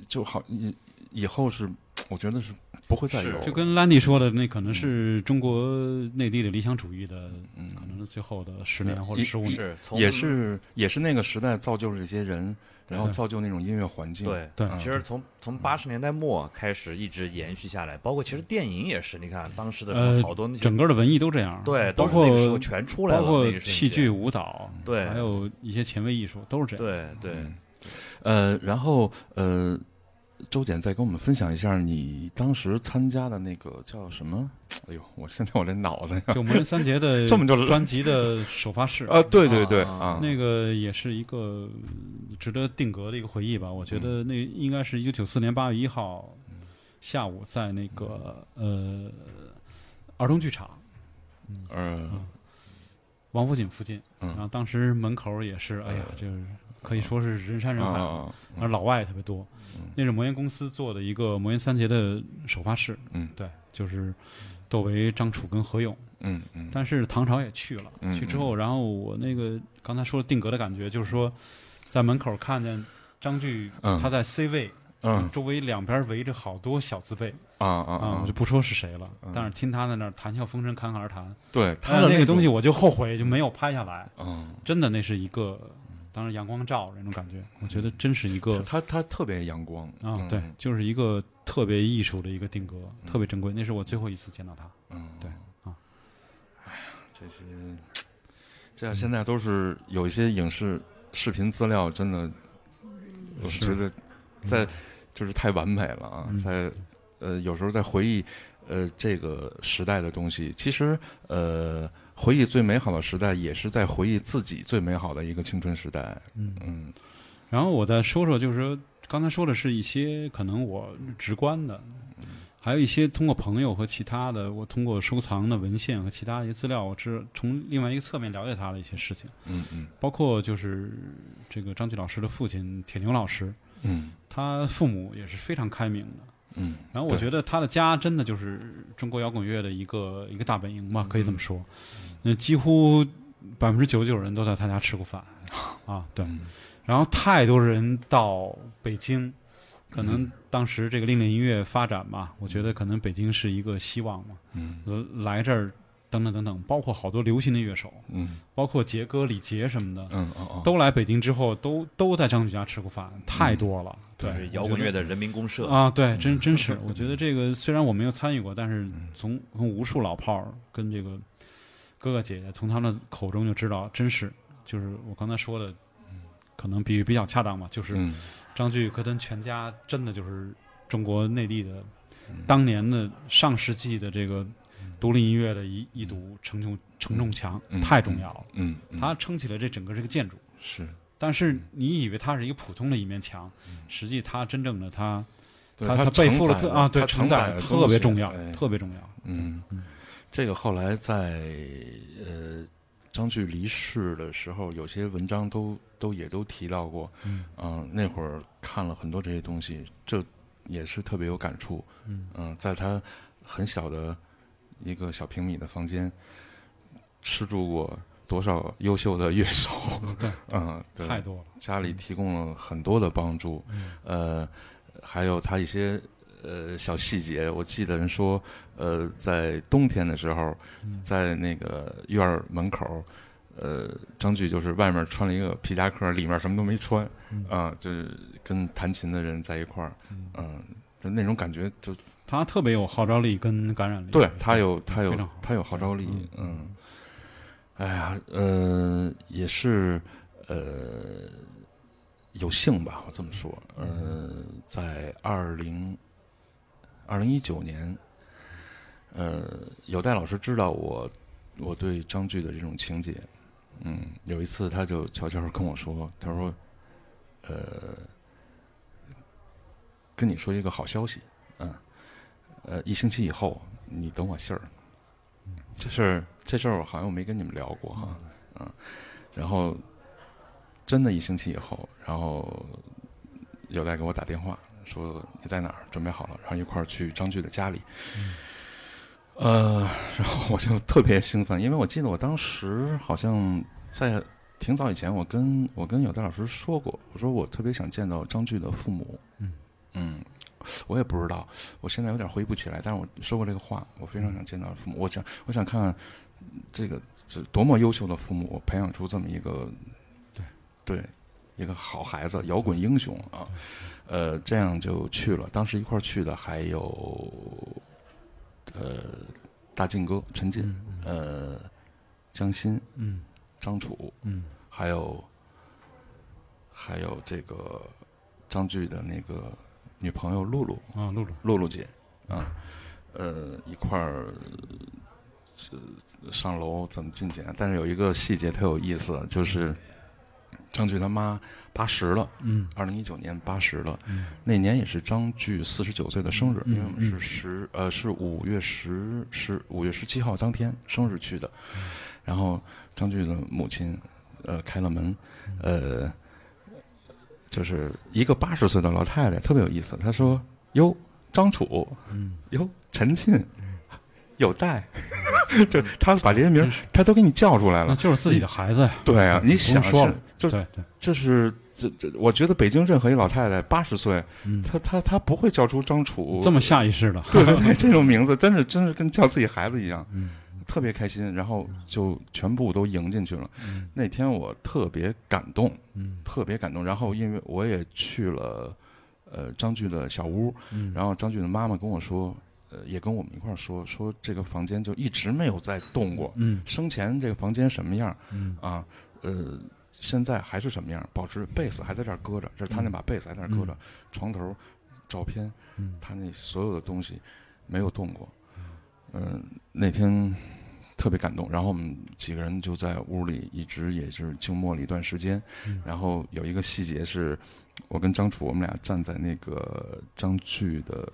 Speaker 2: 就好以以后是 我觉得是不会再有，
Speaker 4: 就跟兰迪说的，那可能是中国内地的理想主义的，
Speaker 2: 嗯。
Speaker 4: 可能是最后的十年或者十五年。
Speaker 3: 是
Speaker 2: 也是也是那个时代造就了这些人，然后造就那种音乐环境，
Speaker 3: 对
Speaker 4: 对
Speaker 2: 嗯
Speaker 3: 其实从从八十年代末开始一直延续下来，包括其实电影也是，你看当时的什么
Speaker 4: 呃
Speaker 3: 好多那些
Speaker 4: 整个的文艺都这样，
Speaker 3: 对，
Speaker 4: 包
Speaker 3: 括那个时候
Speaker 4: 括
Speaker 3: 全出来了，
Speaker 4: 包括戏剧、舞蹈，
Speaker 3: 对。
Speaker 4: 还有一些前卫艺术都是这样。
Speaker 3: 对对。
Speaker 2: 嗯呃，然后呃，周简再跟我们分享一下你当时参加的那个叫什么？哎呦，我现在我这脑子呀，
Speaker 4: 就魔人三杰的
Speaker 2: 这么就是
Speaker 4: 专辑的首发式
Speaker 2: 啊，对对对
Speaker 8: 啊
Speaker 2: 啊，
Speaker 4: 那个也是一个值得定格的一个回忆吧。我觉得那应该是一九九四年八月一号下午，在那个呃儿童剧场
Speaker 2: 嗯。
Speaker 4: 王府井附近，然后
Speaker 2: 嗯，
Speaker 4: 当时门口也是，哎呀，就是可以说是人山人海，
Speaker 2: 啊
Speaker 4: 而老外也特别多。那是魔岩公司做的一个魔岩三杰的首发式，
Speaker 2: 嗯。
Speaker 4: 对，就是窦唯、张楚跟何勇。
Speaker 2: 嗯嗯，
Speaker 4: 但是唐朝也去了，
Speaker 2: 嗯
Speaker 4: 去之后，然后我那个刚才说的定格的感觉，就是说，在门口看见张炬
Speaker 2: 嗯
Speaker 4: 他在 C 位，
Speaker 2: 嗯
Speaker 4: 周围两边围着好多小字辈
Speaker 2: 啊啊
Speaker 4: 我就，不说是谁了
Speaker 2: 嗯，
Speaker 4: 但是听他在那儿谈笑风生，侃侃而谈，
Speaker 2: 对他
Speaker 4: 他
Speaker 2: 的
Speaker 4: 那个东西，我就后悔就没有拍下来，
Speaker 2: 嗯，
Speaker 4: 真的那是一个，当然阳光照那种感觉，我觉得真是一个
Speaker 2: 他他特别阳光
Speaker 4: 啊，对，就是一个特别艺术的一个定格，特别珍贵，那是我最后一次见到他。
Speaker 2: 嗯，
Speaker 4: 对啊，
Speaker 2: 哎呀，这些这样现在都是有一些影视视频资料，真的，我
Speaker 4: 是
Speaker 2: 觉得在就是太完美了啊，
Speaker 4: 嗯
Speaker 2: 在呃有时候在回忆呃这个时代的东西，其实呃回忆最美好的时代，也是在回忆自己最美好的一个青春时代。
Speaker 4: 嗯。
Speaker 2: 嗯。
Speaker 4: 然后我再说说，就是说刚才说的是一些可能我直观的，还有一些通过朋友和其他的，我通过收藏的文献和其他一些资料，我是从另外一个侧面了解他的一些事情，
Speaker 2: 嗯嗯。
Speaker 4: 包括就是这个张炬老师的父亲铁牛老师，
Speaker 2: 嗯。
Speaker 4: 他父母也是非常开明的。
Speaker 2: 嗯，
Speaker 4: 然后我觉得他的家真的就是中国摇滚乐的一个一个大本营吧，可以这么说。嗯，几乎百分之九十九人都在他家吃过饭啊，对。
Speaker 2: 嗯
Speaker 4: 然后太多人到北京，可能当时这个另类音乐发展吧，我觉得可能北京是一个希望嘛，
Speaker 2: 嗯
Speaker 4: 呃来这儿等等等等，包括好多流行的乐手，
Speaker 2: 嗯
Speaker 4: 包括杰哥、李杰什么的，
Speaker 2: 嗯哦哦，
Speaker 4: 都来北京之后，都都在张炬家吃过饭，太多了。对，
Speaker 3: 摇滚乐的人民公社。
Speaker 4: 啊，对，真真是，我觉得这个虽然我没有参与过，但是从从无数老炮儿跟这个哥哥姐姐从他们的口中就知道，真是就是我刚才说的，可能比喻比较恰当吧，就是
Speaker 2: 嗯。
Speaker 4: 张炬和他全家真的就是中国内地的当年的上世纪的这个独立音乐的一一堵承重承重墙
Speaker 2: 嗯，
Speaker 4: 太重要了，
Speaker 2: 嗯，嗯。
Speaker 4: 它撑起了这整个这个建筑。
Speaker 2: 是。
Speaker 4: 但是你以为它是一个普通的一面墙，实际它真正的它
Speaker 2: 对
Speaker 4: 它它背负了特啊，对，
Speaker 2: 承载
Speaker 4: 特别重要特别重要。
Speaker 2: 嗯，这个后来在呃张炬离世的时候，有些文章都都也都提到过。
Speaker 4: 嗯
Speaker 2: 那会儿看了很多这些东西，这也是特别有感触。
Speaker 4: 嗯
Speaker 2: 在他很小的一个小平米的房间，吃住过多少优秀的乐手？
Speaker 4: 对，
Speaker 2: 嗯，对，
Speaker 4: 太多了。
Speaker 2: 家里提供了很多的帮助，呃，还有他一些呃小细节。我记得人说，呃，在冬天的时候，在那个院儿门口，呃，张炬就是外面穿了一个皮夹克，里面什么都没穿，啊、就是跟弹琴的人在一块儿，嗯、就那种感觉就
Speaker 4: 他特别有号召力跟感染力。
Speaker 2: 对他有他有他有号召力，嗯，哎呀，呃，也是呃有幸吧，我这么说，呃，在二零二零一九年，呃，有戴老师知道我我对张炬的这种情节，嗯，有一次他就悄悄跟我说，他说，呃，跟你说一个好消息，嗯。呃，一星期以后你等我信儿。这事儿这事儿我好像我没跟你们聊过哈，嗯，然后真的一星期以后，然后有代给我打电话说你在哪儿，准备好了，然后一块儿去张炬的家里。呃，然后我就特别兴奋，因为我记得我当时好像在挺早以前，我跟我跟有代老师说过，我说我特别想见到张炬的父母。
Speaker 4: 嗯
Speaker 2: 嗯，我也不知道，我现在有点回忆不起来，但是我说过这个话，我非常想见到父母。我想，我想看这个这多么优秀的父母培养出这么一个
Speaker 4: 对
Speaker 2: 对一个好孩子，摇滚英雄啊。呃，这样就去了。当时一块儿去的还有呃大靖哥陈进，呃江欣、
Speaker 4: 嗯。
Speaker 2: 张楚，
Speaker 4: 嗯。
Speaker 2: 还有还有这个张炬的那个女朋友露露
Speaker 4: 啊，露露，
Speaker 2: 露露姐啊，呃，一块儿是上楼怎么进去？但是有一个细节特有意思，就是张炬他妈八十了，
Speaker 4: 嗯。
Speaker 2: 二零一九年八十了，
Speaker 4: 嗯。
Speaker 2: 那年也是张炬四十九岁的生日，
Speaker 4: 嗯
Speaker 2: 因为我们是
Speaker 4: 嗯。
Speaker 2: 十呃是五月十十五月十七号当天生日去的，然后张炬的母亲呃开了门，呃就是一个八十岁的老太太，特别有意思，她说：“哟，张楚，
Speaker 4: 嗯，
Speaker 2: 哟，陈庆，有带。”就他把这些名儿，她都给你叫出来了。
Speaker 4: 那就是自己的孩子呀。
Speaker 2: 对啊，你想是就
Speaker 4: 对对，
Speaker 2: 这是这这，我觉得北京任何一老太太八十岁，
Speaker 4: 嗯，
Speaker 2: 她她她不会叫出张楚
Speaker 4: 这么下意识的，
Speaker 2: 对对 对这种名字，真是真是跟叫自己孩子一样，
Speaker 4: 嗯
Speaker 2: 特别开心，然后就全部都迎进去了。
Speaker 4: 嗯
Speaker 2: 那天我特别感动，
Speaker 4: 嗯
Speaker 2: 特别感动。然后因为我也去了，呃，张炬的小屋，
Speaker 4: 嗯，
Speaker 2: 然后张炬的妈妈跟我说，呃，也跟我们一块儿说，说这个房间就一直没有再动过，
Speaker 4: 嗯
Speaker 2: 生前这个房间什么样
Speaker 4: 嗯
Speaker 2: 啊？呃，现在还是什么样？保持贝斯还在这儿搁着，这是他那把贝斯还在那儿搁着，床头照片，
Speaker 4: 嗯
Speaker 2: 他那所有的东西没有动过。嗯、那天特别感动，然后我们几个人就在屋里一直也是静默了一段时间。
Speaker 4: 嗯
Speaker 2: 然后有一个细节是，我跟张楚我们俩站在那个张炬的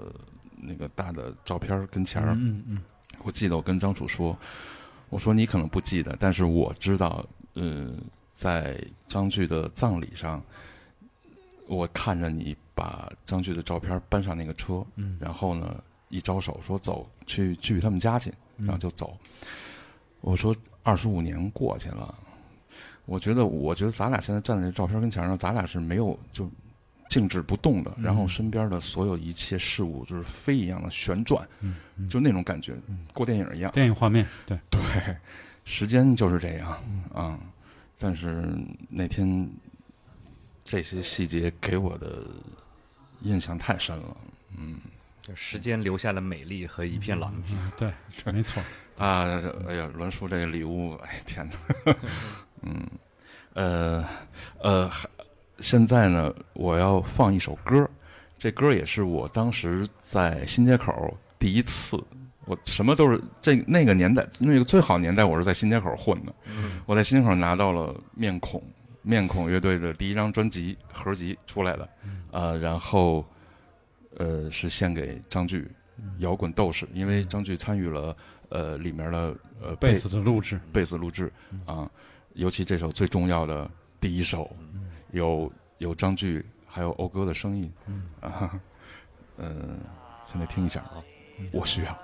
Speaker 2: 那个大的照片跟前儿，
Speaker 4: 嗯嗯
Speaker 2: 我记得我跟张楚说，我说你可能不记得，但是我知道，呃，在张炬的葬礼上，我看着你把张炬的照片搬上那个车，
Speaker 4: 嗯，
Speaker 2: 然后呢一招手说走去去他们家去，
Speaker 4: 嗯。
Speaker 2: 然后就走。我说二十五年过去了，我觉得我觉得咱俩现在站在这照片跟前儿上，咱俩是没有就静止不动的，
Speaker 4: 嗯。
Speaker 2: 然后身边的所有一切事物就是飞一样的旋转，
Speaker 4: 嗯嗯。
Speaker 2: 就那种感觉，过电影一样。
Speaker 4: 电影画面，对，
Speaker 2: 对，时间就是这样
Speaker 4: 嗯。
Speaker 2: 啊。但是那天这些细节给我的印象太深了，嗯
Speaker 3: 时间留下了美丽和一片狼藉。
Speaker 4: 嗯对，没错，
Speaker 2: 啊，这哎呀，栾叔这个礼物，哎天哪，嗯，呃呃，还现在呢，我要放一首歌，这歌也是我当时在新街口第一次。我什么都是这那个年代，那个最好年代，我是在新街口混的。我在新街口拿到了面孔面孔乐队的第一张专辑合集出来的，呃，然后呃是献给张炬摇滚斗士，因为张炬参与了呃里面的呃
Speaker 4: 贝斯的录制，
Speaker 2: 贝斯录制啊，尤其这首最重要的第一首，有有张炬还有欧哥的声音。啊，呃，现在听一下啊，我需要。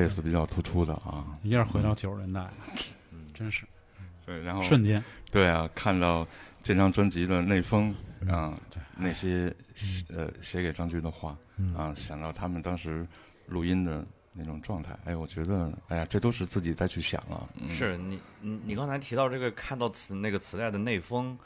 Speaker 2: 贝斯比较突出的啊，
Speaker 4: 一下回到九十年代，
Speaker 3: 嗯。
Speaker 4: 真是。
Speaker 2: 对，然后
Speaker 4: 瞬间。
Speaker 2: 对啊，看到这张专辑的内封啊，那些呃写给张军的话啊，想到他们当时录音的那种状态，哎，我觉得，哎呀，这都是自己再去想了，嗯、
Speaker 3: 是你你你刚才提到这个看到磁那个磁带的内封，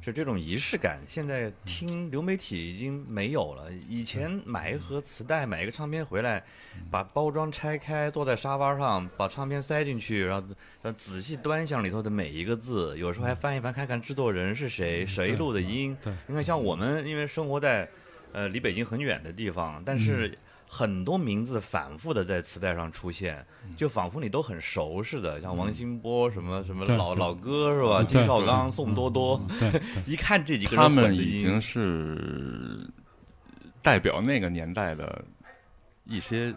Speaker 3: 是这种仪式感，现在听流媒体已经没有了。以前买一盒磁带，买一个唱片回来，把包装拆开，坐在沙发上，把唱片塞进去，然后然后仔细端详里头的每一个字，有时候还翻一翻，看看制作人是谁，谁录的音。
Speaker 4: 对，
Speaker 3: 你看像我们因为生活在呃离北京很远的地方，但是。很多名字反复的在磁带上出现，就仿佛你都很熟似的，像王新波什么什么老老哥是吧？金少刚、宋多多，一看这几个人
Speaker 2: 他们已经是代表那个年代的一些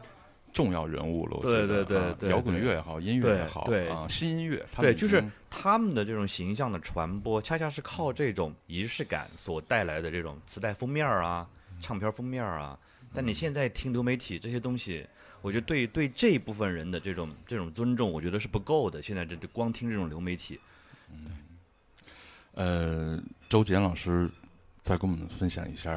Speaker 2: 重要人物了。我
Speaker 3: 对对对对
Speaker 2: 啊摇滚乐也好，音乐也好，
Speaker 3: 对
Speaker 2: 啊，新音乐，
Speaker 3: 对，就是他们的这种形象的传播，恰恰是靠这种仪式感所带来的这种磁带封面啊、唱片封面啊。但你现在听流媒体这些东西，我觉得对对这一部分人的这种这种尊重，我觉得是不够的。现在这这光听这种流媒体，
Speaker 2: 呃，周杰老师再跟我们分享一下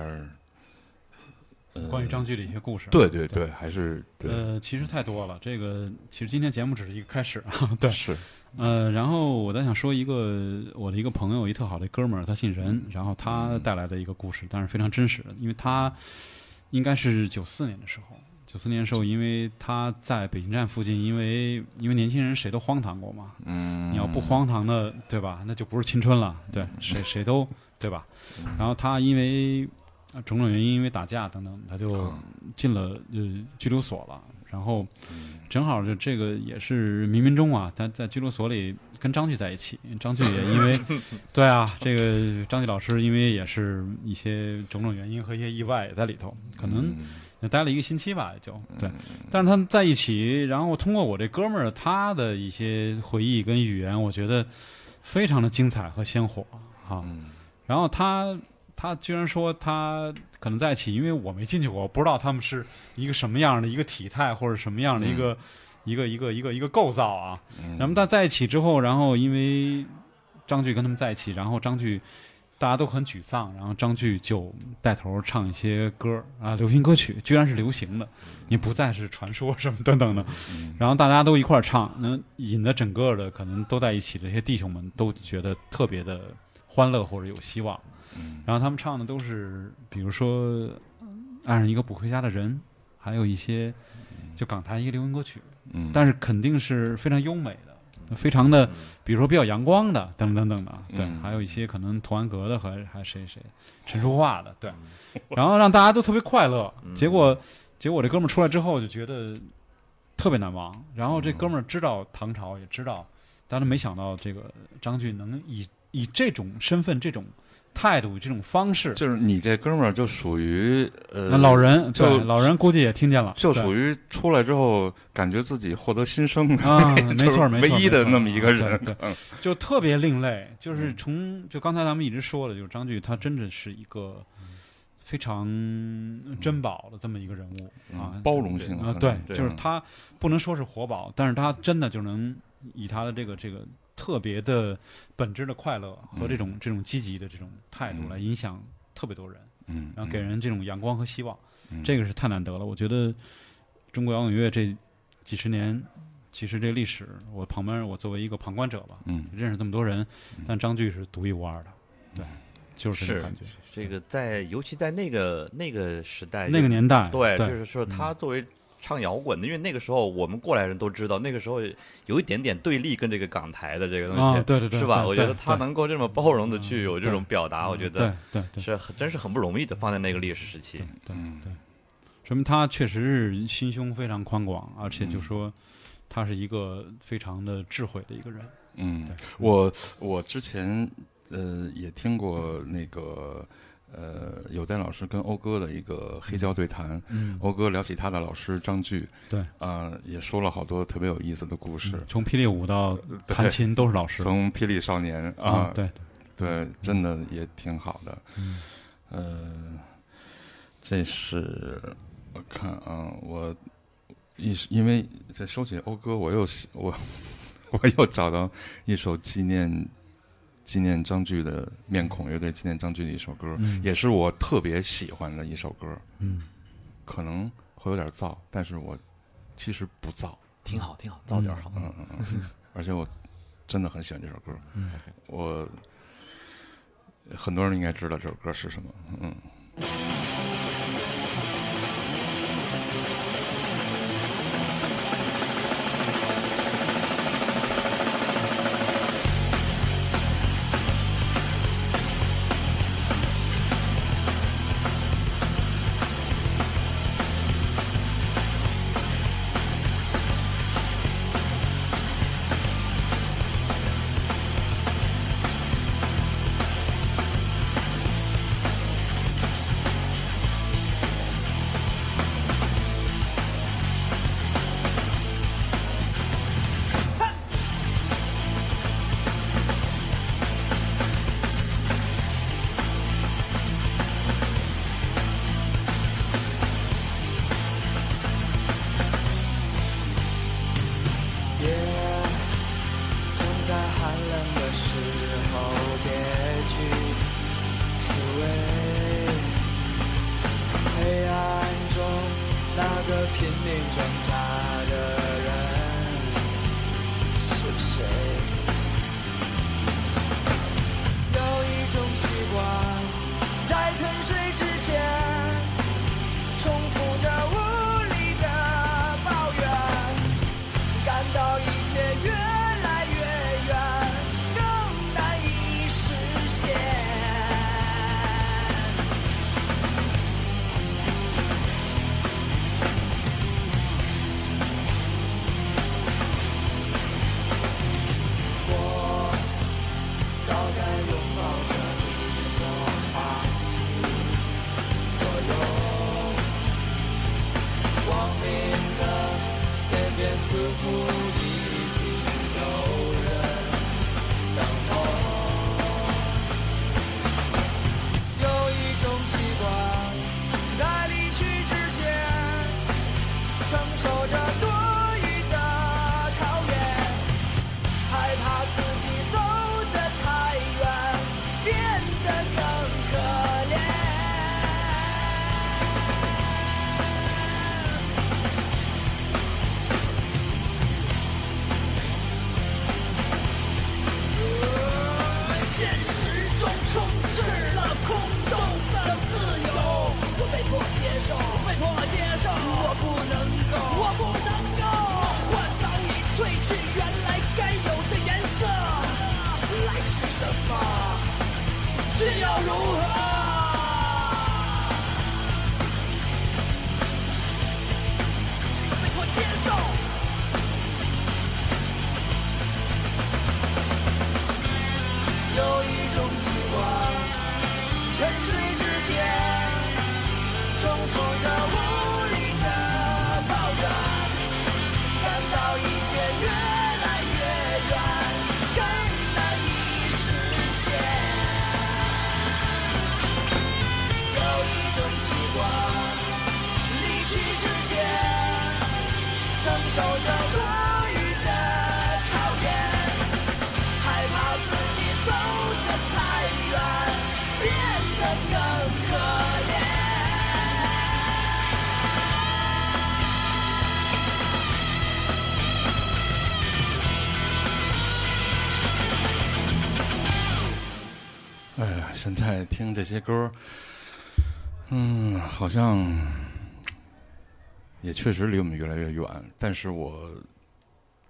Speaker 4: 关于张炬的一些故事。
Speaker 2: 对对对，还是对，
Speaker 4: 呃，其实太多了。这个其实今天节目只是一个开始啊。对，
Speaker 2: 是，
Speaker 4: 呃，然后我在想说一个我的一个朋友，一特好的哥们儿，他姓任，然后他带来的一个故事，但是非常真实的，因为他应该是九四年的时候，九四年的时候，因为他在北京站附近，因为因为年轻人谁都荒唐过嘛，
Speaker 2: 嗯，
Speaker 4: 你要不荒唐的，对吧？那就不是青春了，对，谁谁都对吧？然后他因为呃种种原因，因为打架等等，他就进了呃拘留所了。然后正好就这个也是冥冥中啊，他在拘留所里跟张炬在一起，张炬也因为 对啊，这个张炬老师因为也是一些种种原因和一些意外也在里头，可能也待了一个星期吧，也就对。但是他们在一起，然后通过我这哥们儿他的一些回忆跟语言，我觉得非常的精彩和鲜活啊。
Speaker 2: 嗯
Speaker 4: 然后他他居然说他可能在一起，因为我没进去过，我不知道他们是一个什么样的一个体态或者什么样的一个、一个一个一个一个构造啊。然后他在一起之后，然后因为张炬跟他们在一起，然后张炬大家都很沮丧，然后张炬就带头唱一些歌啊，流行歌曲，居然是流行的，也不再是传说什么等等的。然后大家都一块儿唱，能引得整个的可能都在一起的这些弟兄们都觉得特别的欢乐或者有希望。然后他们唱的都是，比如说爱上一个不回家的人，还有一些就港台一个流行歌曲，
Speaker 2: 嗯，
Speaker 4: 但是肯定是非常优美的，非常的，比如说比较阳光的，等等等的，对，
Speaker 2: 嗯。
Speaker 4: 还有一些可能童安格的和还谁谁陈淑桦的，对，然后让大家都特别快乐。结果结果这哥们儿出来之后就觉得特别难忘，然后这哥们儿知道唐朝，也知道，但是没想到这个张俊能以以这种身份、这种态度、这种方式，
Speaker 2: 就是你这哥们儿就属于呃
Speaker 4: 老人
Speaker 2: 就
Speaker 4: 对老人估计也听见了，
Speaker 2: 就属于出来之后感觉自己获得新生的
Speaker 4: 啊，没错，没错，
Speaker 2: 唯一的那么一个人，
Speaker 4: 对，对。
Speaker 2: 嗯
Speaker 4: 就特别另类。就是从就刚才咱们一直说的，就是张炬，他真的是一个非常珍宝的这么一个人物啊
Speaker 2: 嗯，包容性
Speaker 4: 啊，对就是他不能说是活宝，但是他真的就能以他的这个这个特别的本质的快乐和这种这种积极的这种态度
Speaker 2: 嗯。
Speaker 4: 来影响特别多人，
Speaker 2: 嗯，
Speaker 4: 然后给人这种阳光和希望。
Speaker 2: 嗯。
Speaker 4: 这个是太难得了。我觉得中国摇滚乐这几十年，其实这历史，我旁边我作为一个旁观者吧，
Speaker 2: 嗯。
Speaker 4: 认识这么多人，但张炬是独一无二的，对，就是这种感觉。
Speaker 3: 这个在尤其在那个那个时代，
Speaker 4: 那个年代，
Speaker 3: 对，就是说他作为唱摇滚的，因为那个时候我们过来人都知道，那个时候有一点点对立跟这个港台的这个东西，
Speaker 4: 啊，对对对，
Speaker 3: 是吧？我觉得他能够这么包容的去有这种表达，我觉得
Speaker 4: 对对
Speaker 3: 是很真是很不容易的，放在那个历史时期。
Speaker 4: 对
Speaker 2: 嗯
Speaker 4: 对，说明他确实是心胸非常宽广，而且
Speaker 2: 嗯
Speaker 4: 就说他是一个非常的智慧的一个人。
Speaker 2: 嗯，我我之前呃也听过那个呃有代老师跟欧哥的一个黑胶对谈，
Speaker 4: 嗯，
Speaker 2: 欧哥聊起他的老师张炬，
Speaker 4: 对，
Speaker 2: 啊、也说了好多特别有意思的故事，
Speaker 4: 从霹雳舞到弹琴都是老师
Speaker 2: 从霹雳少年啊
Speaker 4: 啊，，对，
Speaker 2: 对，真的也挺好的。
Speaker 4: 嗯。
Speaker 2: 呃，这是我看啊，我
Speaker 1: 一因为在收起欧哥，我又是我 我又找到一首纪念纪念张炬的面孔乐队纪念张炬的一首歌，
Speaker 4: 嗯
Speaker 1: 也是我特别喜欢的一首歌。
Speaker 4: 嗯，
Speaker 1: 可能会有点燥，但是我其实不燥，
Speaker 3: 挺好，挺好，燥点好。
Speaker 1: 嗯嗯嗯，而且我真的很喜欢这首歌。
Speaker 4: 嗯
Speaker 1: 我很多人应该知道这首歌是什么。嗯。这些歌，嗯，好像也确实离我们越来越远。但是我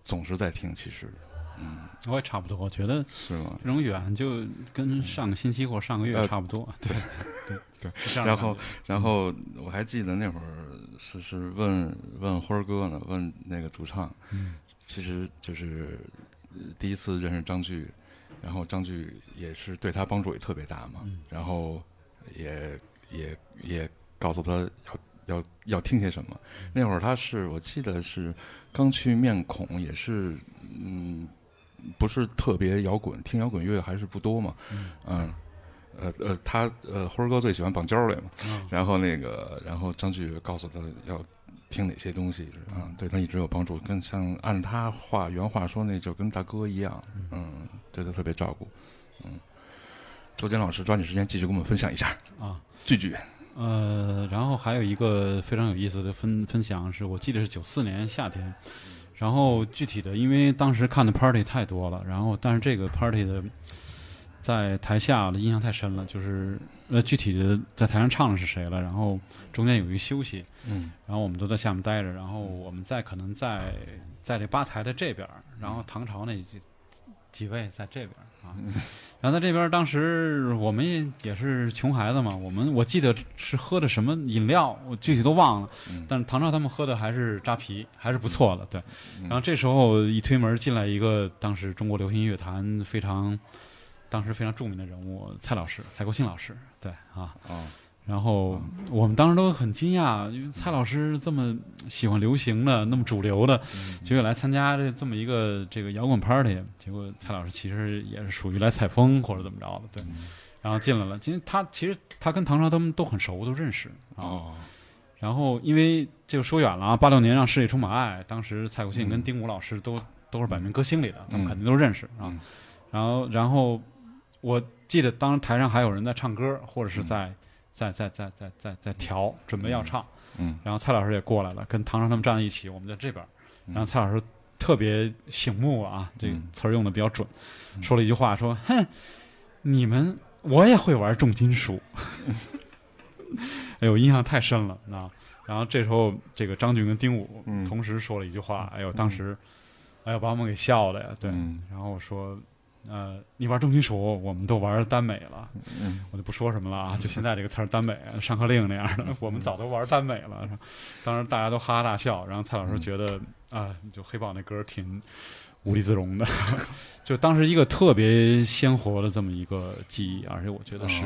Speaker 1: 总是在听，其实嗯
Speaker 4: 我也差不多，我觉得
Speaker 1: 是吗？
Speaker 4: 这种远就跟上个星期或上个月
Speaker 1: 呃
Speaker 4: 差不多。对对
Speaker 1: 对然后，然后我还记得那会儿是是问问辉儿哥呢，问那个主唱，
Speaker 4: 嗯
Speaker 1: 其实就是呃第一次认识张炬，然后张炬也是对他帮助也特别大嘛，
Speaker 4: 嗯
Speaker 1: 然后也也也告诉他要要要听些什么。那会儿他是我记得是刚去面孔，也是嗯不是特别摇滚，听摇滚乐还是不多嘛，嗯。呃呃，他呃，辉儿哥最喜欢绑交嘞嘛，
Speaker 4: 嗯
Speaker 1: 然后那个，然后张炬告诉他要
Speaker 2: 听哪些东西啊，对他一直有帮助。跟像按他话原话说，那就跟大哥一样，嗯，对他特别照顾，嗯。周坚老师抓紧时间继续跟我们分享一下
Speaker 4: 啊，
Speaker 2: 句句。
Speaker 4: 呃，然后还有一个非常有意思的分分享，是我记得是九四年夏天，然后具体的，因为当时看的 party 太多了，然后但是这个 party 的在台下的印象太深了，就是呃具体的在台上唱的是谁了，然后中间有一个休息，
Speaker 2: 嗯，
Speaker 4: 然后我们都在下面待着，然后我们在可能在在这吧台的这边，然后唐朝那几几位在这边啊。然后在这边，当时我们也也是穷孩子嘛，我们我记得是喝的什么饮料，我具体都忘了。但是唐朝他们喝的还是扎啤，还是不错的。对，然后这时候一推门进来一个当时中国流行乐坛非常，当时非常著名的人物蔡老师，蔡国庆老师。对啊。然后我们当时都很惊讶，因为蔡老师这么喜欢流行的，那么主流的，结果来参加这这么一个这个摇滚 party。结果蔡老师其实也是属于来采风或者怎么着的，对。然后进来了，今天他其实他跟唐朝他们都很熟，都认识。
Speaker 2: 哦。
Speaker 4: 然后因为就说远了啊，八六年让世界充满爱，当时蔡国庆跟丁武老师都都是百名歌星里的，他们肯定都认识啊。然后然后我记得当时台上还有人在唱歌，或者是在。在在在在在在调，准备要唱，
Speaker 2: 嗯，
Speaker 4: 然后蔡老师也过来了，跟唐朝他们站在一起，我们在这边，然后蔡老师特别醒目啊，这个词儿用的比较准，说了一句话，说：“哼，你们我也会玩重金属。”哎呦，印象太深了啊！然后这时候，这个张俊跟丁武同时说了一句话，哎呦，当时，哎呦，把我们给笑的呀，对，然后我说。呃，你玩重金属，我们都玩耽美了，我就不说什么了啊。就现在这个词儿“耽美”，上课令那样的，我们早都玩耽美了。当时大家都哈哈大笑，然后蔡老师觉得啊，就黑豹那歌挺无地自容的，就当时一个特别鲜活的这么一个记忆，而且我觉得是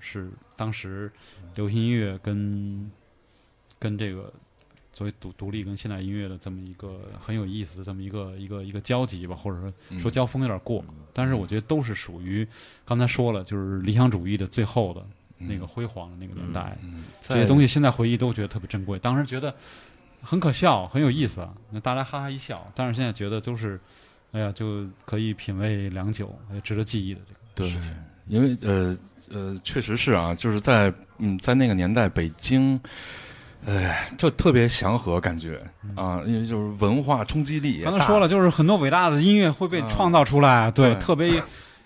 Speaker 4: 是当时流行音乐跟跟这个。作为独独立跟现代音乐的这么一个很有意思的这么一个一个一个交集吧，或者说说交锋有点过，但是我觉得都是属于刚才说了，就是理想主义的最后的那个辉煌的那个年代。这些东西现在回忆都觉得特别珍贵，当时觉得很可笑，很有意思，那大家哈哈一笑。但是现在觉得都是，哎呀，就可以品味良久，也值得记忆的这个事情。
Speaker 2: 因为呃呃，确实是啊，就是在嗯在那个年代，北京。哎，就特别祥和感觉啊，因为就是文化冲击力。
Speaker 4: 刚才说了，就是很多伟大的音乐会被创造出来，对，特别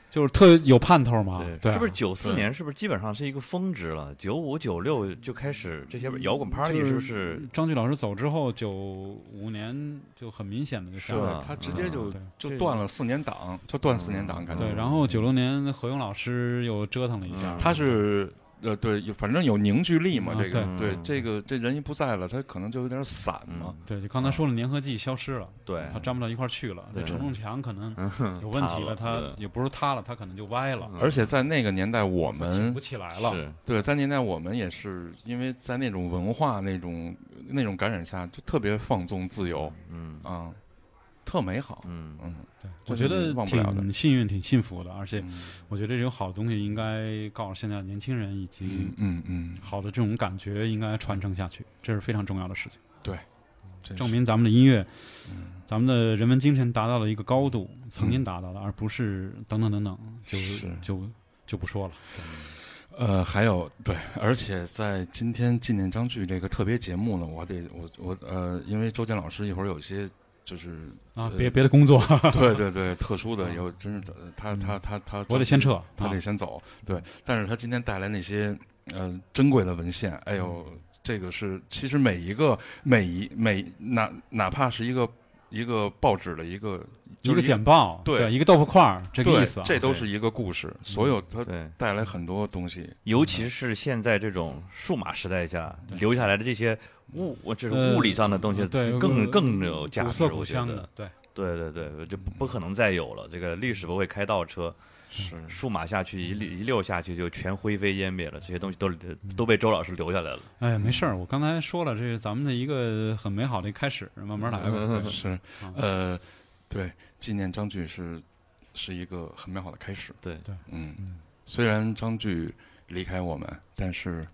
Speaker 4: 就是特有盼头嘛。对，
Speaker 3: 是不是九四年？是不是基本上是一个峰值了？九五、九六就开始这些摇滚 party，是不是？
Speaker 4: 张炬老师走之后，九五年就很明显的就下来，
Speaker 2: 他直接就就断了四年档，就断四年档，感觉。
Speaker 4: 对，然后九六年何勇老师又折腾了一下，
Speaker 2: 他是。呃，对，反正有凝聚力嘛，这个对，这个这人一不在了，他可能就有点散嘛。
Speaker 4: 对，就刚才说了，粘合剂消失了，
Speaker 3: 对，
Speaker 4: 他粘不到一块儿去了。对，承重墙可能有问题了，它也不是塌了，它可能就歪了。
Speaker 2: 而且在那个年代，我们
Speaker 4: 不起来了。
Speaker 2: 对，在年代我们也是因为在那种文化那种那种感染下，就特别放纵自由，嗯啊。特美好，
Speaker 3: 嗯
Speaker 2: 嗯，
Speaker 4: 对，我觉得挺幸运、挺幸福的，而且我觉得这种好的东西应该告诉现在的年轻人，以及
Speaker 2: 嗯嗯，
Speaker 4: 好的这种感觉应该传承下去，这是非常重要的事情。
Speaker 2: 对，
Speaker 4: 证明咱们的音乐，咱们的人文精神达到了一个高度，曾经达到了，而不是等等等等，就就就不说了。
Speaker 2: 呃，还有对，而且在今天纪念张炬这个特别节目呢，我得我我呃，因为周健老师一会儿有些。就是
Speaker 4: 啊，别别的工作，
Speaker 2: 对对对，特殊的有，真是他他他他，
Speaker 4: 我得先撤，
Speaker 2: 他得先走，对。但是他今天带来那些呃珍贵的文献，哎呦，这个是其实每一个每一每哪哪怕是一个一个报纸的一个
Speaker 4: 一个简报，
Speaker 2: 对，
Speaker 4: 一个豆腐块儿，这个意思，
Speaker 2: 这都是一个故事。所有他带来很多东西，
Speaker 3: 尤其是现在这种数码时代下留下来的这些。物，我这是物理上的东西，
Speaker 4: 对，
Speaker 3: 更更有价值。
Speaker 4: 我觉
Speaker 3: 得，
Speaker 4: 对，
Speaker 3: 对对对，就不不可能再有了。这个历史不会开倒车，
Speaker 2: 是
Speaker 3: 数码下去一溜一溜下去就全灰飞烟灭了。这些东西都都被周老师留下来了。
Speaker 4: 哎，没事儿，我刚才说了，这是咱们的一个很美好的开始，慢慢来吧。
Speaker 2: 是，呃，对，纪念张炬是是一个很美好的开始。
Speaker 3: 对
Speaker 4: 对，
Speaker 2: 嗯，虽然张炬离开我们，但是。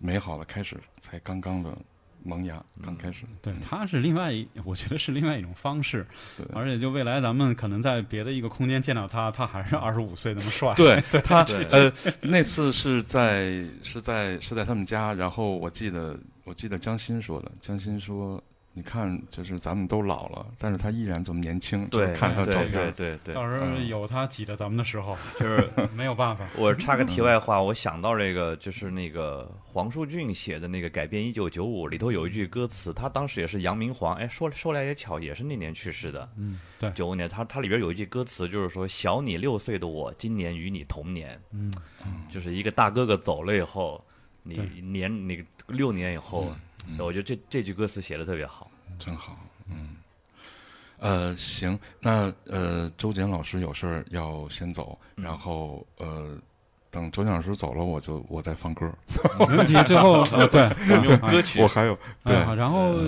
Speaker 2: 美好的开始才刚刚的萌芽，刚开始。
Speaker 4: 对，它是另外一，我觉得是另外一种方式，
Speaker 2: 对
Speaker 4: 而且就未来咱们可能在别的一个空间见到他，他还是二十五岁那么帅。
Speaker 2: 对他
Speaker 3: 对
Speaker 2: 呃，那次是在是在是在他们家，然后我记得我记得江欣说的，江欣说。你看，就是咱们都老了，但是他依然这么年轻。就是
Speaker 3: 对，
Speaker 2: 看他照
Speaker 3: 对
Speaker 2: 片，
Speaker 3: 对对对，
Speaker 4: 到时候有他挤着咱们的时候，
Speaker 3: 就是
Speaker 4: 没有办法。
Speaker 3: 我插个题外话，我想到这个，就是那个黄舒骏写的那个《改编一九九五》里头有一句歌词，他当时也是杨明煌，哎，说说来也巧，也是那年去世的，
Speaker 4: 嗯，对，
Speaker 3: 九五年，他他里边有一句歌词，就是说小你六岁的我，今年与你同年，
Speaker 4: 嗯，
Speaker 3: 就是一个大哥哥走了以后，你年那个六年以后，我觉得这这句歌词写的特别好。
Speaker 2: 真好。嗯，呃，行，那呃，周简老师有事儿要先走，然后呃，等周简老师走了，我就我再放歌。
Speaker 4: 没问题。最后，呃，对，
Speaker 3: 歌曲？
Speaker 2: 我还有对
Speaker 4: 啊，然后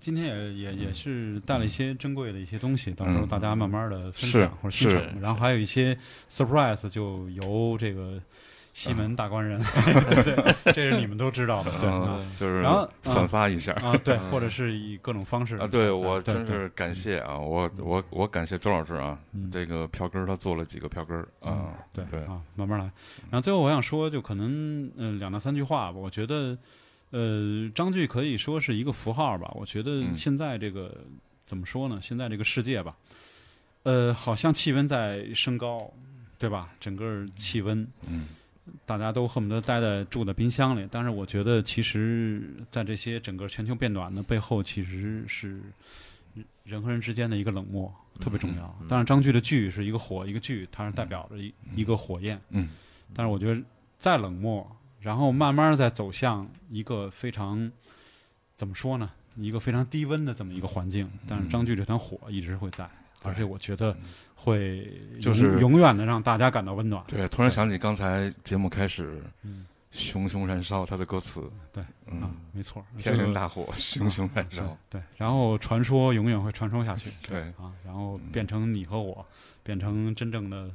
Speaker 4: 今天也也也是带了一些珍贵的一些东西，到时候大家慢慢的分享或者欣赏
Speaker 2: 是。
Speaker 4: 然后还有一些 surprise，就由这个西门大官人，对对，这是你们都知道的，对啊
Speaker 2: 嗯，就是
Speaker 4: 然后
Speaker 2: 散发一下。
Speaker 4: 啊，对，或者是以各种方式
Speaker 2: 啊，对我
Speaker 4: 对对
Speaker 2: 真是感谢啊，我我我感谢周老师啊，
Speaker 4: 嗯
Speaker 2: 这个票根他做了几个票根啊，
Speaker 4: 对
Speaker 2: 对
Speaker 4: 啊，慢慢来。然后最后我想说，就可能嗯、呃两到三句话吧。我觉得呃张炬可以说是一个符号吧。我觉得
Speaker 2: 嗯
Speaker 4: 现在这个、怎么说呢？现在这个世界吧，呃，好像气温在升高，对吧？整个气温
Speaker 2: 嗯
Speaker 4: 大家都恨不得待在住的冰箱里。但是我觉得，其实，在这些整个全球变暖的背后，其实是人和人之间的一个冷漠，特别重要。但是，张炬的炬是一个火，一个炬，它是代表着一一个火焰。
Speaker 2: 嗯
Speaker 4: 但是我觉得再冷漠，然后慢慢再走向一个非常怎么说呢？一个非常低温的这么一个环境。但是张炬这团火一直会在，而且我觉得会
Speaker 2: 就是
Speaker 4: 永永远的让大家感到温暖。
Speaker 2: 对，突然想起刚才节目开始
Speaker 4: 嗯，
Speaker 2: 熊熊燃烧，它的歌词，
Speaker 4: 对
Speaker 2: 嗯
Speaker 4: 啊，没错，
Speaker 2: 天
Speaker 4: 这个
Speaker 2: 人大火，熊熊燃烧，
Speaker 4: 对，然后传说永远会传说下去。
Speaker 2: 对
Speaker 4: 啊，然后变成你和我，变成真正的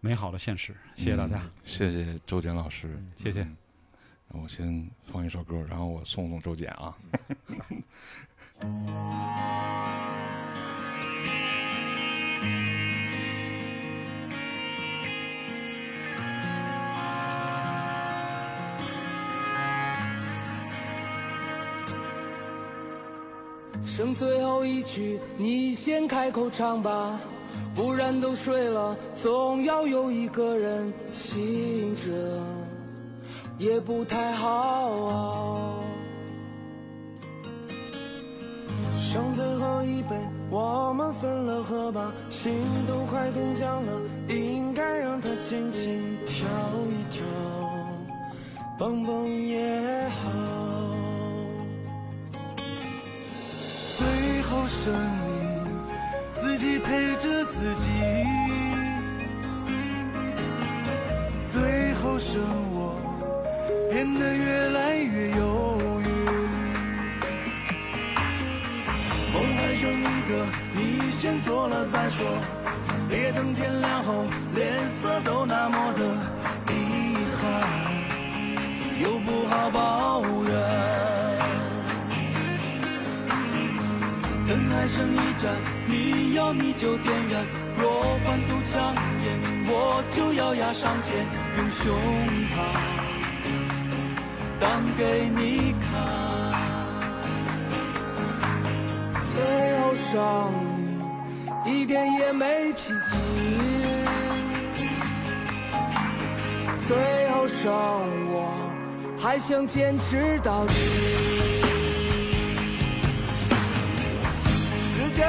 Speaker 4: 美好的现实。谢谢大家，
Speaker 2: 嗯谢谢周简老师
Speaker 4: 嗯，谢谢
Speaker 2: 嗯我先放一首歌，然后我送送周简啊。
Speaker 9: 剩最后一曲，你先开口唱吧，不然都睡了，总要有一个人醒着，也不太好啊。剩最后一杯，我们分了喝吧，心都快冻僵了，应该让它轻轻跳一跳，蹦蹦也好。最后剩你，自己陪着自己。最后剩我，变得越来越先做了再说。别等天亮后，脸色都那么的遗憾，又不好抱怨。等还剩一盏，你要你就点燃。若换堵枪眼，我就咬牙上前，用胸膛挡给你看。最后伤你一点也没脾气，最后剩我还想坚持到底。时间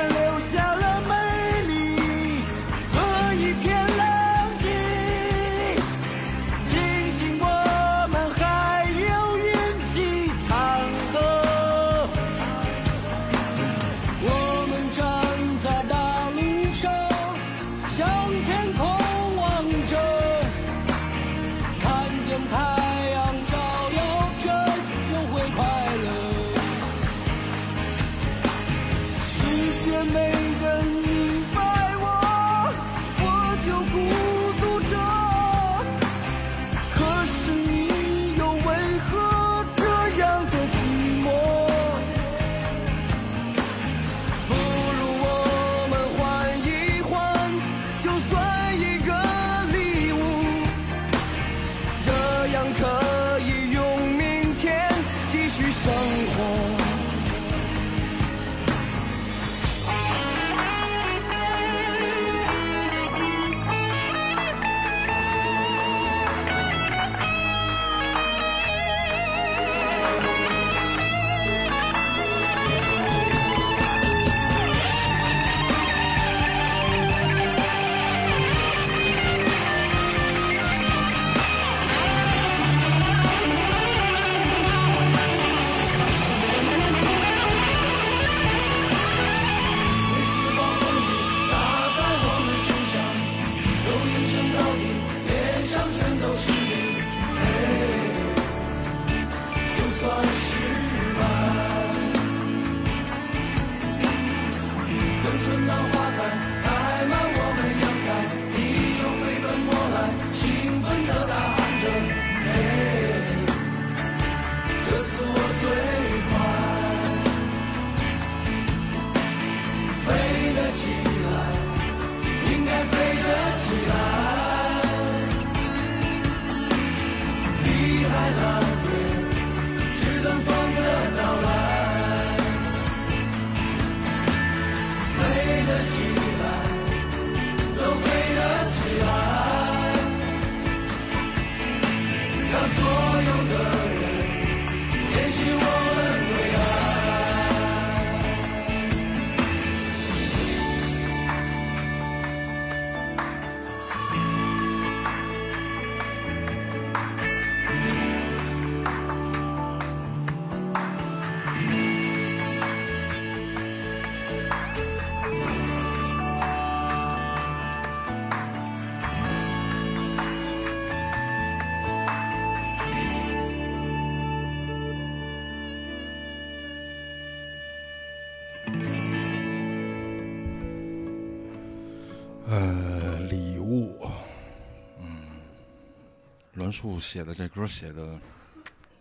Speaker 2: 栾树写的这歌写的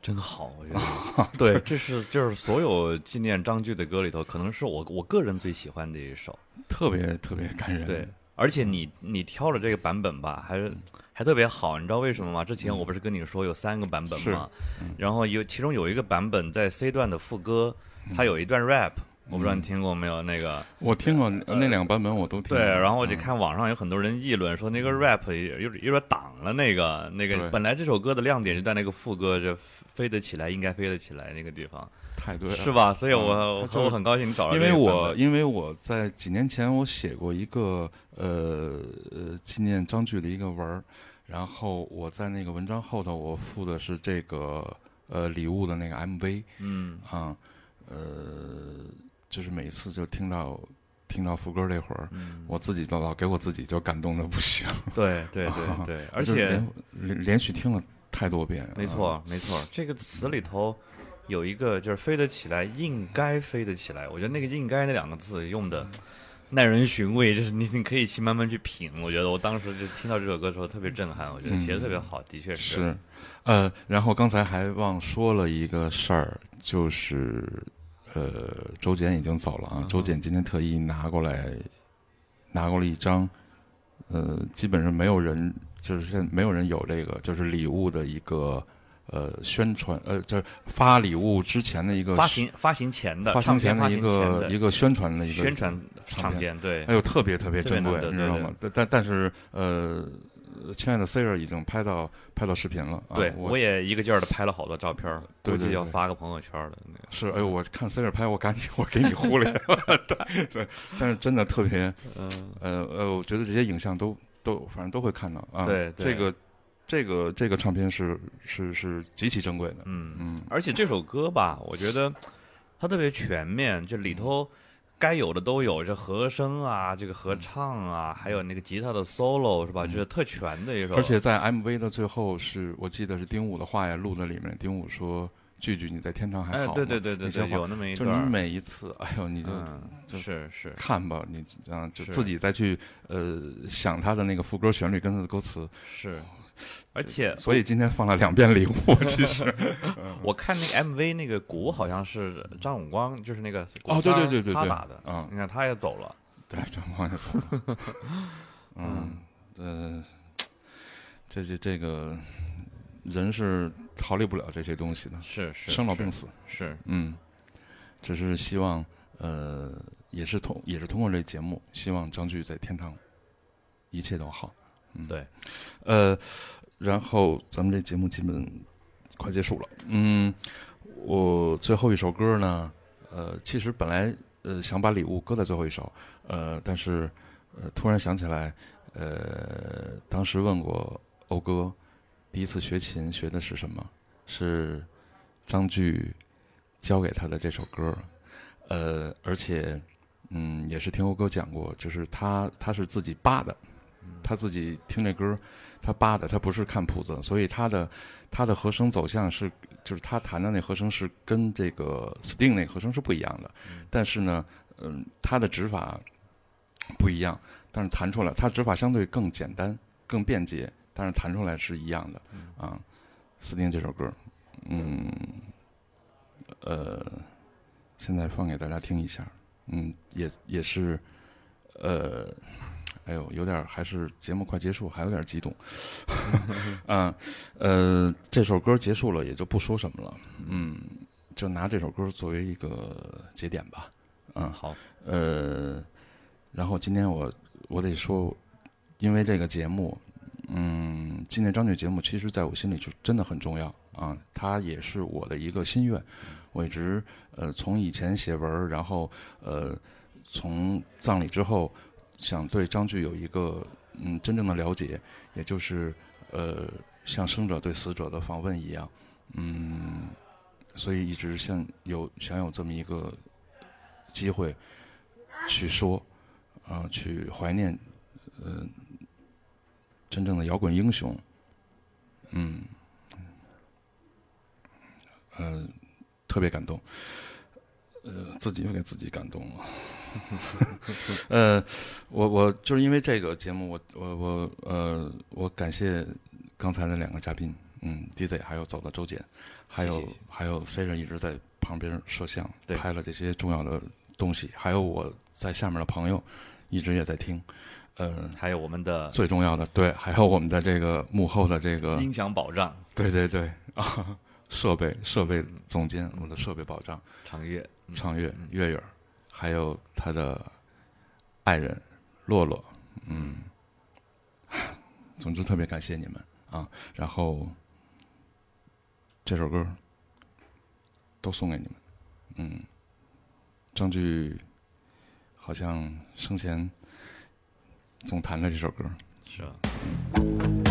Speaker 3: 真好，我觉得。对，这是就是所有纪念张炬的歌里头，可能是我我个人最喜欢的一首，
Speaker 2: 特别特别感人。
Speaker 3: 对，而且你你挑了这个版本吧，还是还特别好，你知道为什么吗？之前我不是跟你说有三个版本吗？然后有其中有一个版本在 C 段的副歌，它有一段 rap。我不知道你听过没有？那个
Speaker 2: 我听过那两个版本，我都听。
Speaker 3: 对，然后我就看网上有很多人议论说，那个 rap 有有点挡了那个那个。本来这首歌的亮点就在那个副歌，就飞得起来，应该飞得起来那个地方。
Speaker 2: 太对了，
Speaker 3: 是吧？所以我我很高兴你找到。
Speaker 2: 因为我因为我在几年前我写过一个呃呃纪念张炬的一个文儿，然后我在那个文章后头我附的是这个呃礼物的那个 MV。
Speaker 3: 嗯
Speaker 2: 啊呃。就是每次就听到听到副歌那会儿，我自己都老给我自己就感动的不行。
Speaker 3: 对对对对，而且
Speaker 2: 连连续听了太多遍。
Speaker 3: 没错没错，这个词里头有一个就是飞得起来，应该飞得起来。我觉得那个“应该”那两个字用的耐人寻味，就是你你可以去慢慢去品。我觉得我当时就听到这首歌的时候特别震撼，我觉得写的特别好，的确
Speaker 2: 是。是，呃，然后刚才还忘说了一个事儿，就是。呃，周简已经走了啊。周简今天特意拿过来，拿过了一张，呃，基本上没有人，就是现在没有人有这个，就是礼物的一个呃宣传，呃，就是发礼物之前的一个
Speaker 3: 发行发行前的
Speaker 2: 发
Speaker 3: 行前
Speaker 2: 的一个一个宣传的一个
Speaker 3: 宣传
Speaker 2: 唱
Speaker 3: 片，对，
Speaker 2: 还有特别特别珍贵，
Speaker 3: 你
Speaker 2: 知道吗？但但但是呃。亲爱的 Sir 已经拍到拍到视频了，
Speaker 3: 对
Speaker 2: 我
Speaker 3: 也一个劲儿的拍了好多照片，
Speaker 2: 估计
Speaker 3: 要发个朋友圈的那个。
Speaker 2: 是，哎呦，我看 Sir 拍，我赶紧我给你忽略了，对对。但是真的特别，呃呃，我觉得这些影像都都反正都会看到啊。
Speaker 3: 对，
Speaker 2: 这个这个这个唱片是是是极其珍贵的，
Speaker 3: 嗯
Speaker 2: 嗯。
Speaker 3: 而且这首歌吧，我觉得它特别全面，就里头。该有的都有，这和声啊，这个合唱啊，还有那个吉他的 solo 是吧？就是特全的一首。
Speaker 2: 而且在 MV 的最后，是我记得是丁武的话也录在里面。丁武说：“句句你在天堂还好吗？”
Speaker 3: 对对对对对，有那么一
Speaker 2: 段。就你每一次，哎呦，你就
Speaker 3: 就是是
Speaker 2: 看吧，你啊，就自己再去呃想他的那个副歌旋律跟他的歌词
Speaker 3: 是。而且，
Speaker 2: 所以今天放了两遍礼物。其实，
Speaker 3: 我看那个 MV，那个鼓好像是张永光，就是那个
Speaker 2: 哦，对对对对，
Speaker 3: 他打的。
Speaker 2: 嗯，
Speaker 3: 你看他也走了，
Speaker 2: 对，张永光也走了。嗯，呃，这这这个人是逃离不了这些东西的，
Speaker 3: 是是，
Speaker 2: 生老病死
Speaker 3: 是，
Speaker 2: 嗯，只是希望，呃，也是通也是通过这节目，希望张炬在天堂一切都好。嗯，
Speaker 3: 对，
Speaker 2: 呃，然后咱们这节目基本快结束了。嗯，我最后一首歌呢，呃，其实本来呃想把礼物搁在最后一首，呃，但是呃突然想起来，呃，当时问过欧哥，第一次学琴学的是什么？是张炬教给他的这首歌，呃，而且嗯也是听欧哥讲过，就是他他是自己扒的。他自己听这歌，他扒的，他不是看谱子，所以他的他的和声走向是，就是他弹的那和声是跟这个 Sting 那和声是不一样的。但是呢，嗯，他的指法不一样，但是弹出来，他指法相对更简单、更便捷，但是弹出来是一样的。啊，Sting 这首歌，嗯，呃，现在放给大家听一下，嗯，也也是，呃。哎呦，有点还是节目快结束，还有点激动。嗯，呃，这首歌结束了，也就不说什么了。嗯，就拿这首歌作为一个节点吧。嗯，
Speaker 3: 好。
Speaker 2: 呃，然后今天我我得说，因为这个节目，嗯，纪念张炬节目，其实在我心里就真的很重要啊。它也是我的一个心愿。我一直呃，从以前写文，然后呃，从葬礼之后。想对张炬有一个嗯真正的了解，也就是呃像生者对死者的访问一样，嗯，所以一直想有想有这么一个机会去说啊，去怀念呃真正的摇滚英雄，嗯嗯特别感动，呃自己又给自己感动了。呃，我我就是因为这个节目，我我我呃，我感谢刚才那两个嘉宾，嗯，DJ 还有走的周姐，还有还有 C 人一直在旁边摄像，
Speaker 3: 对。
Speaker 2: 拍了这些重要的东西，还有我在下面的朋友一直也在听，嗯，
Speaker 3: 还有我们的
Speaker 2: 最重要的对，还有我们的这个幕后的这个
Speaker 3: 音响保障。
Speaker 2: 对对对啊，设备设备总监，我们的设备保障。
Speaker 3: 长月，嗯。
Speaker 2: 畅月、月月儿，还有他的爱人洛洛，嗯，总之特别感谢你们啊。然后这首歌都送给你们，嗯，张炬好像生前总弹着这首歌，
Speaker 3: 是啊？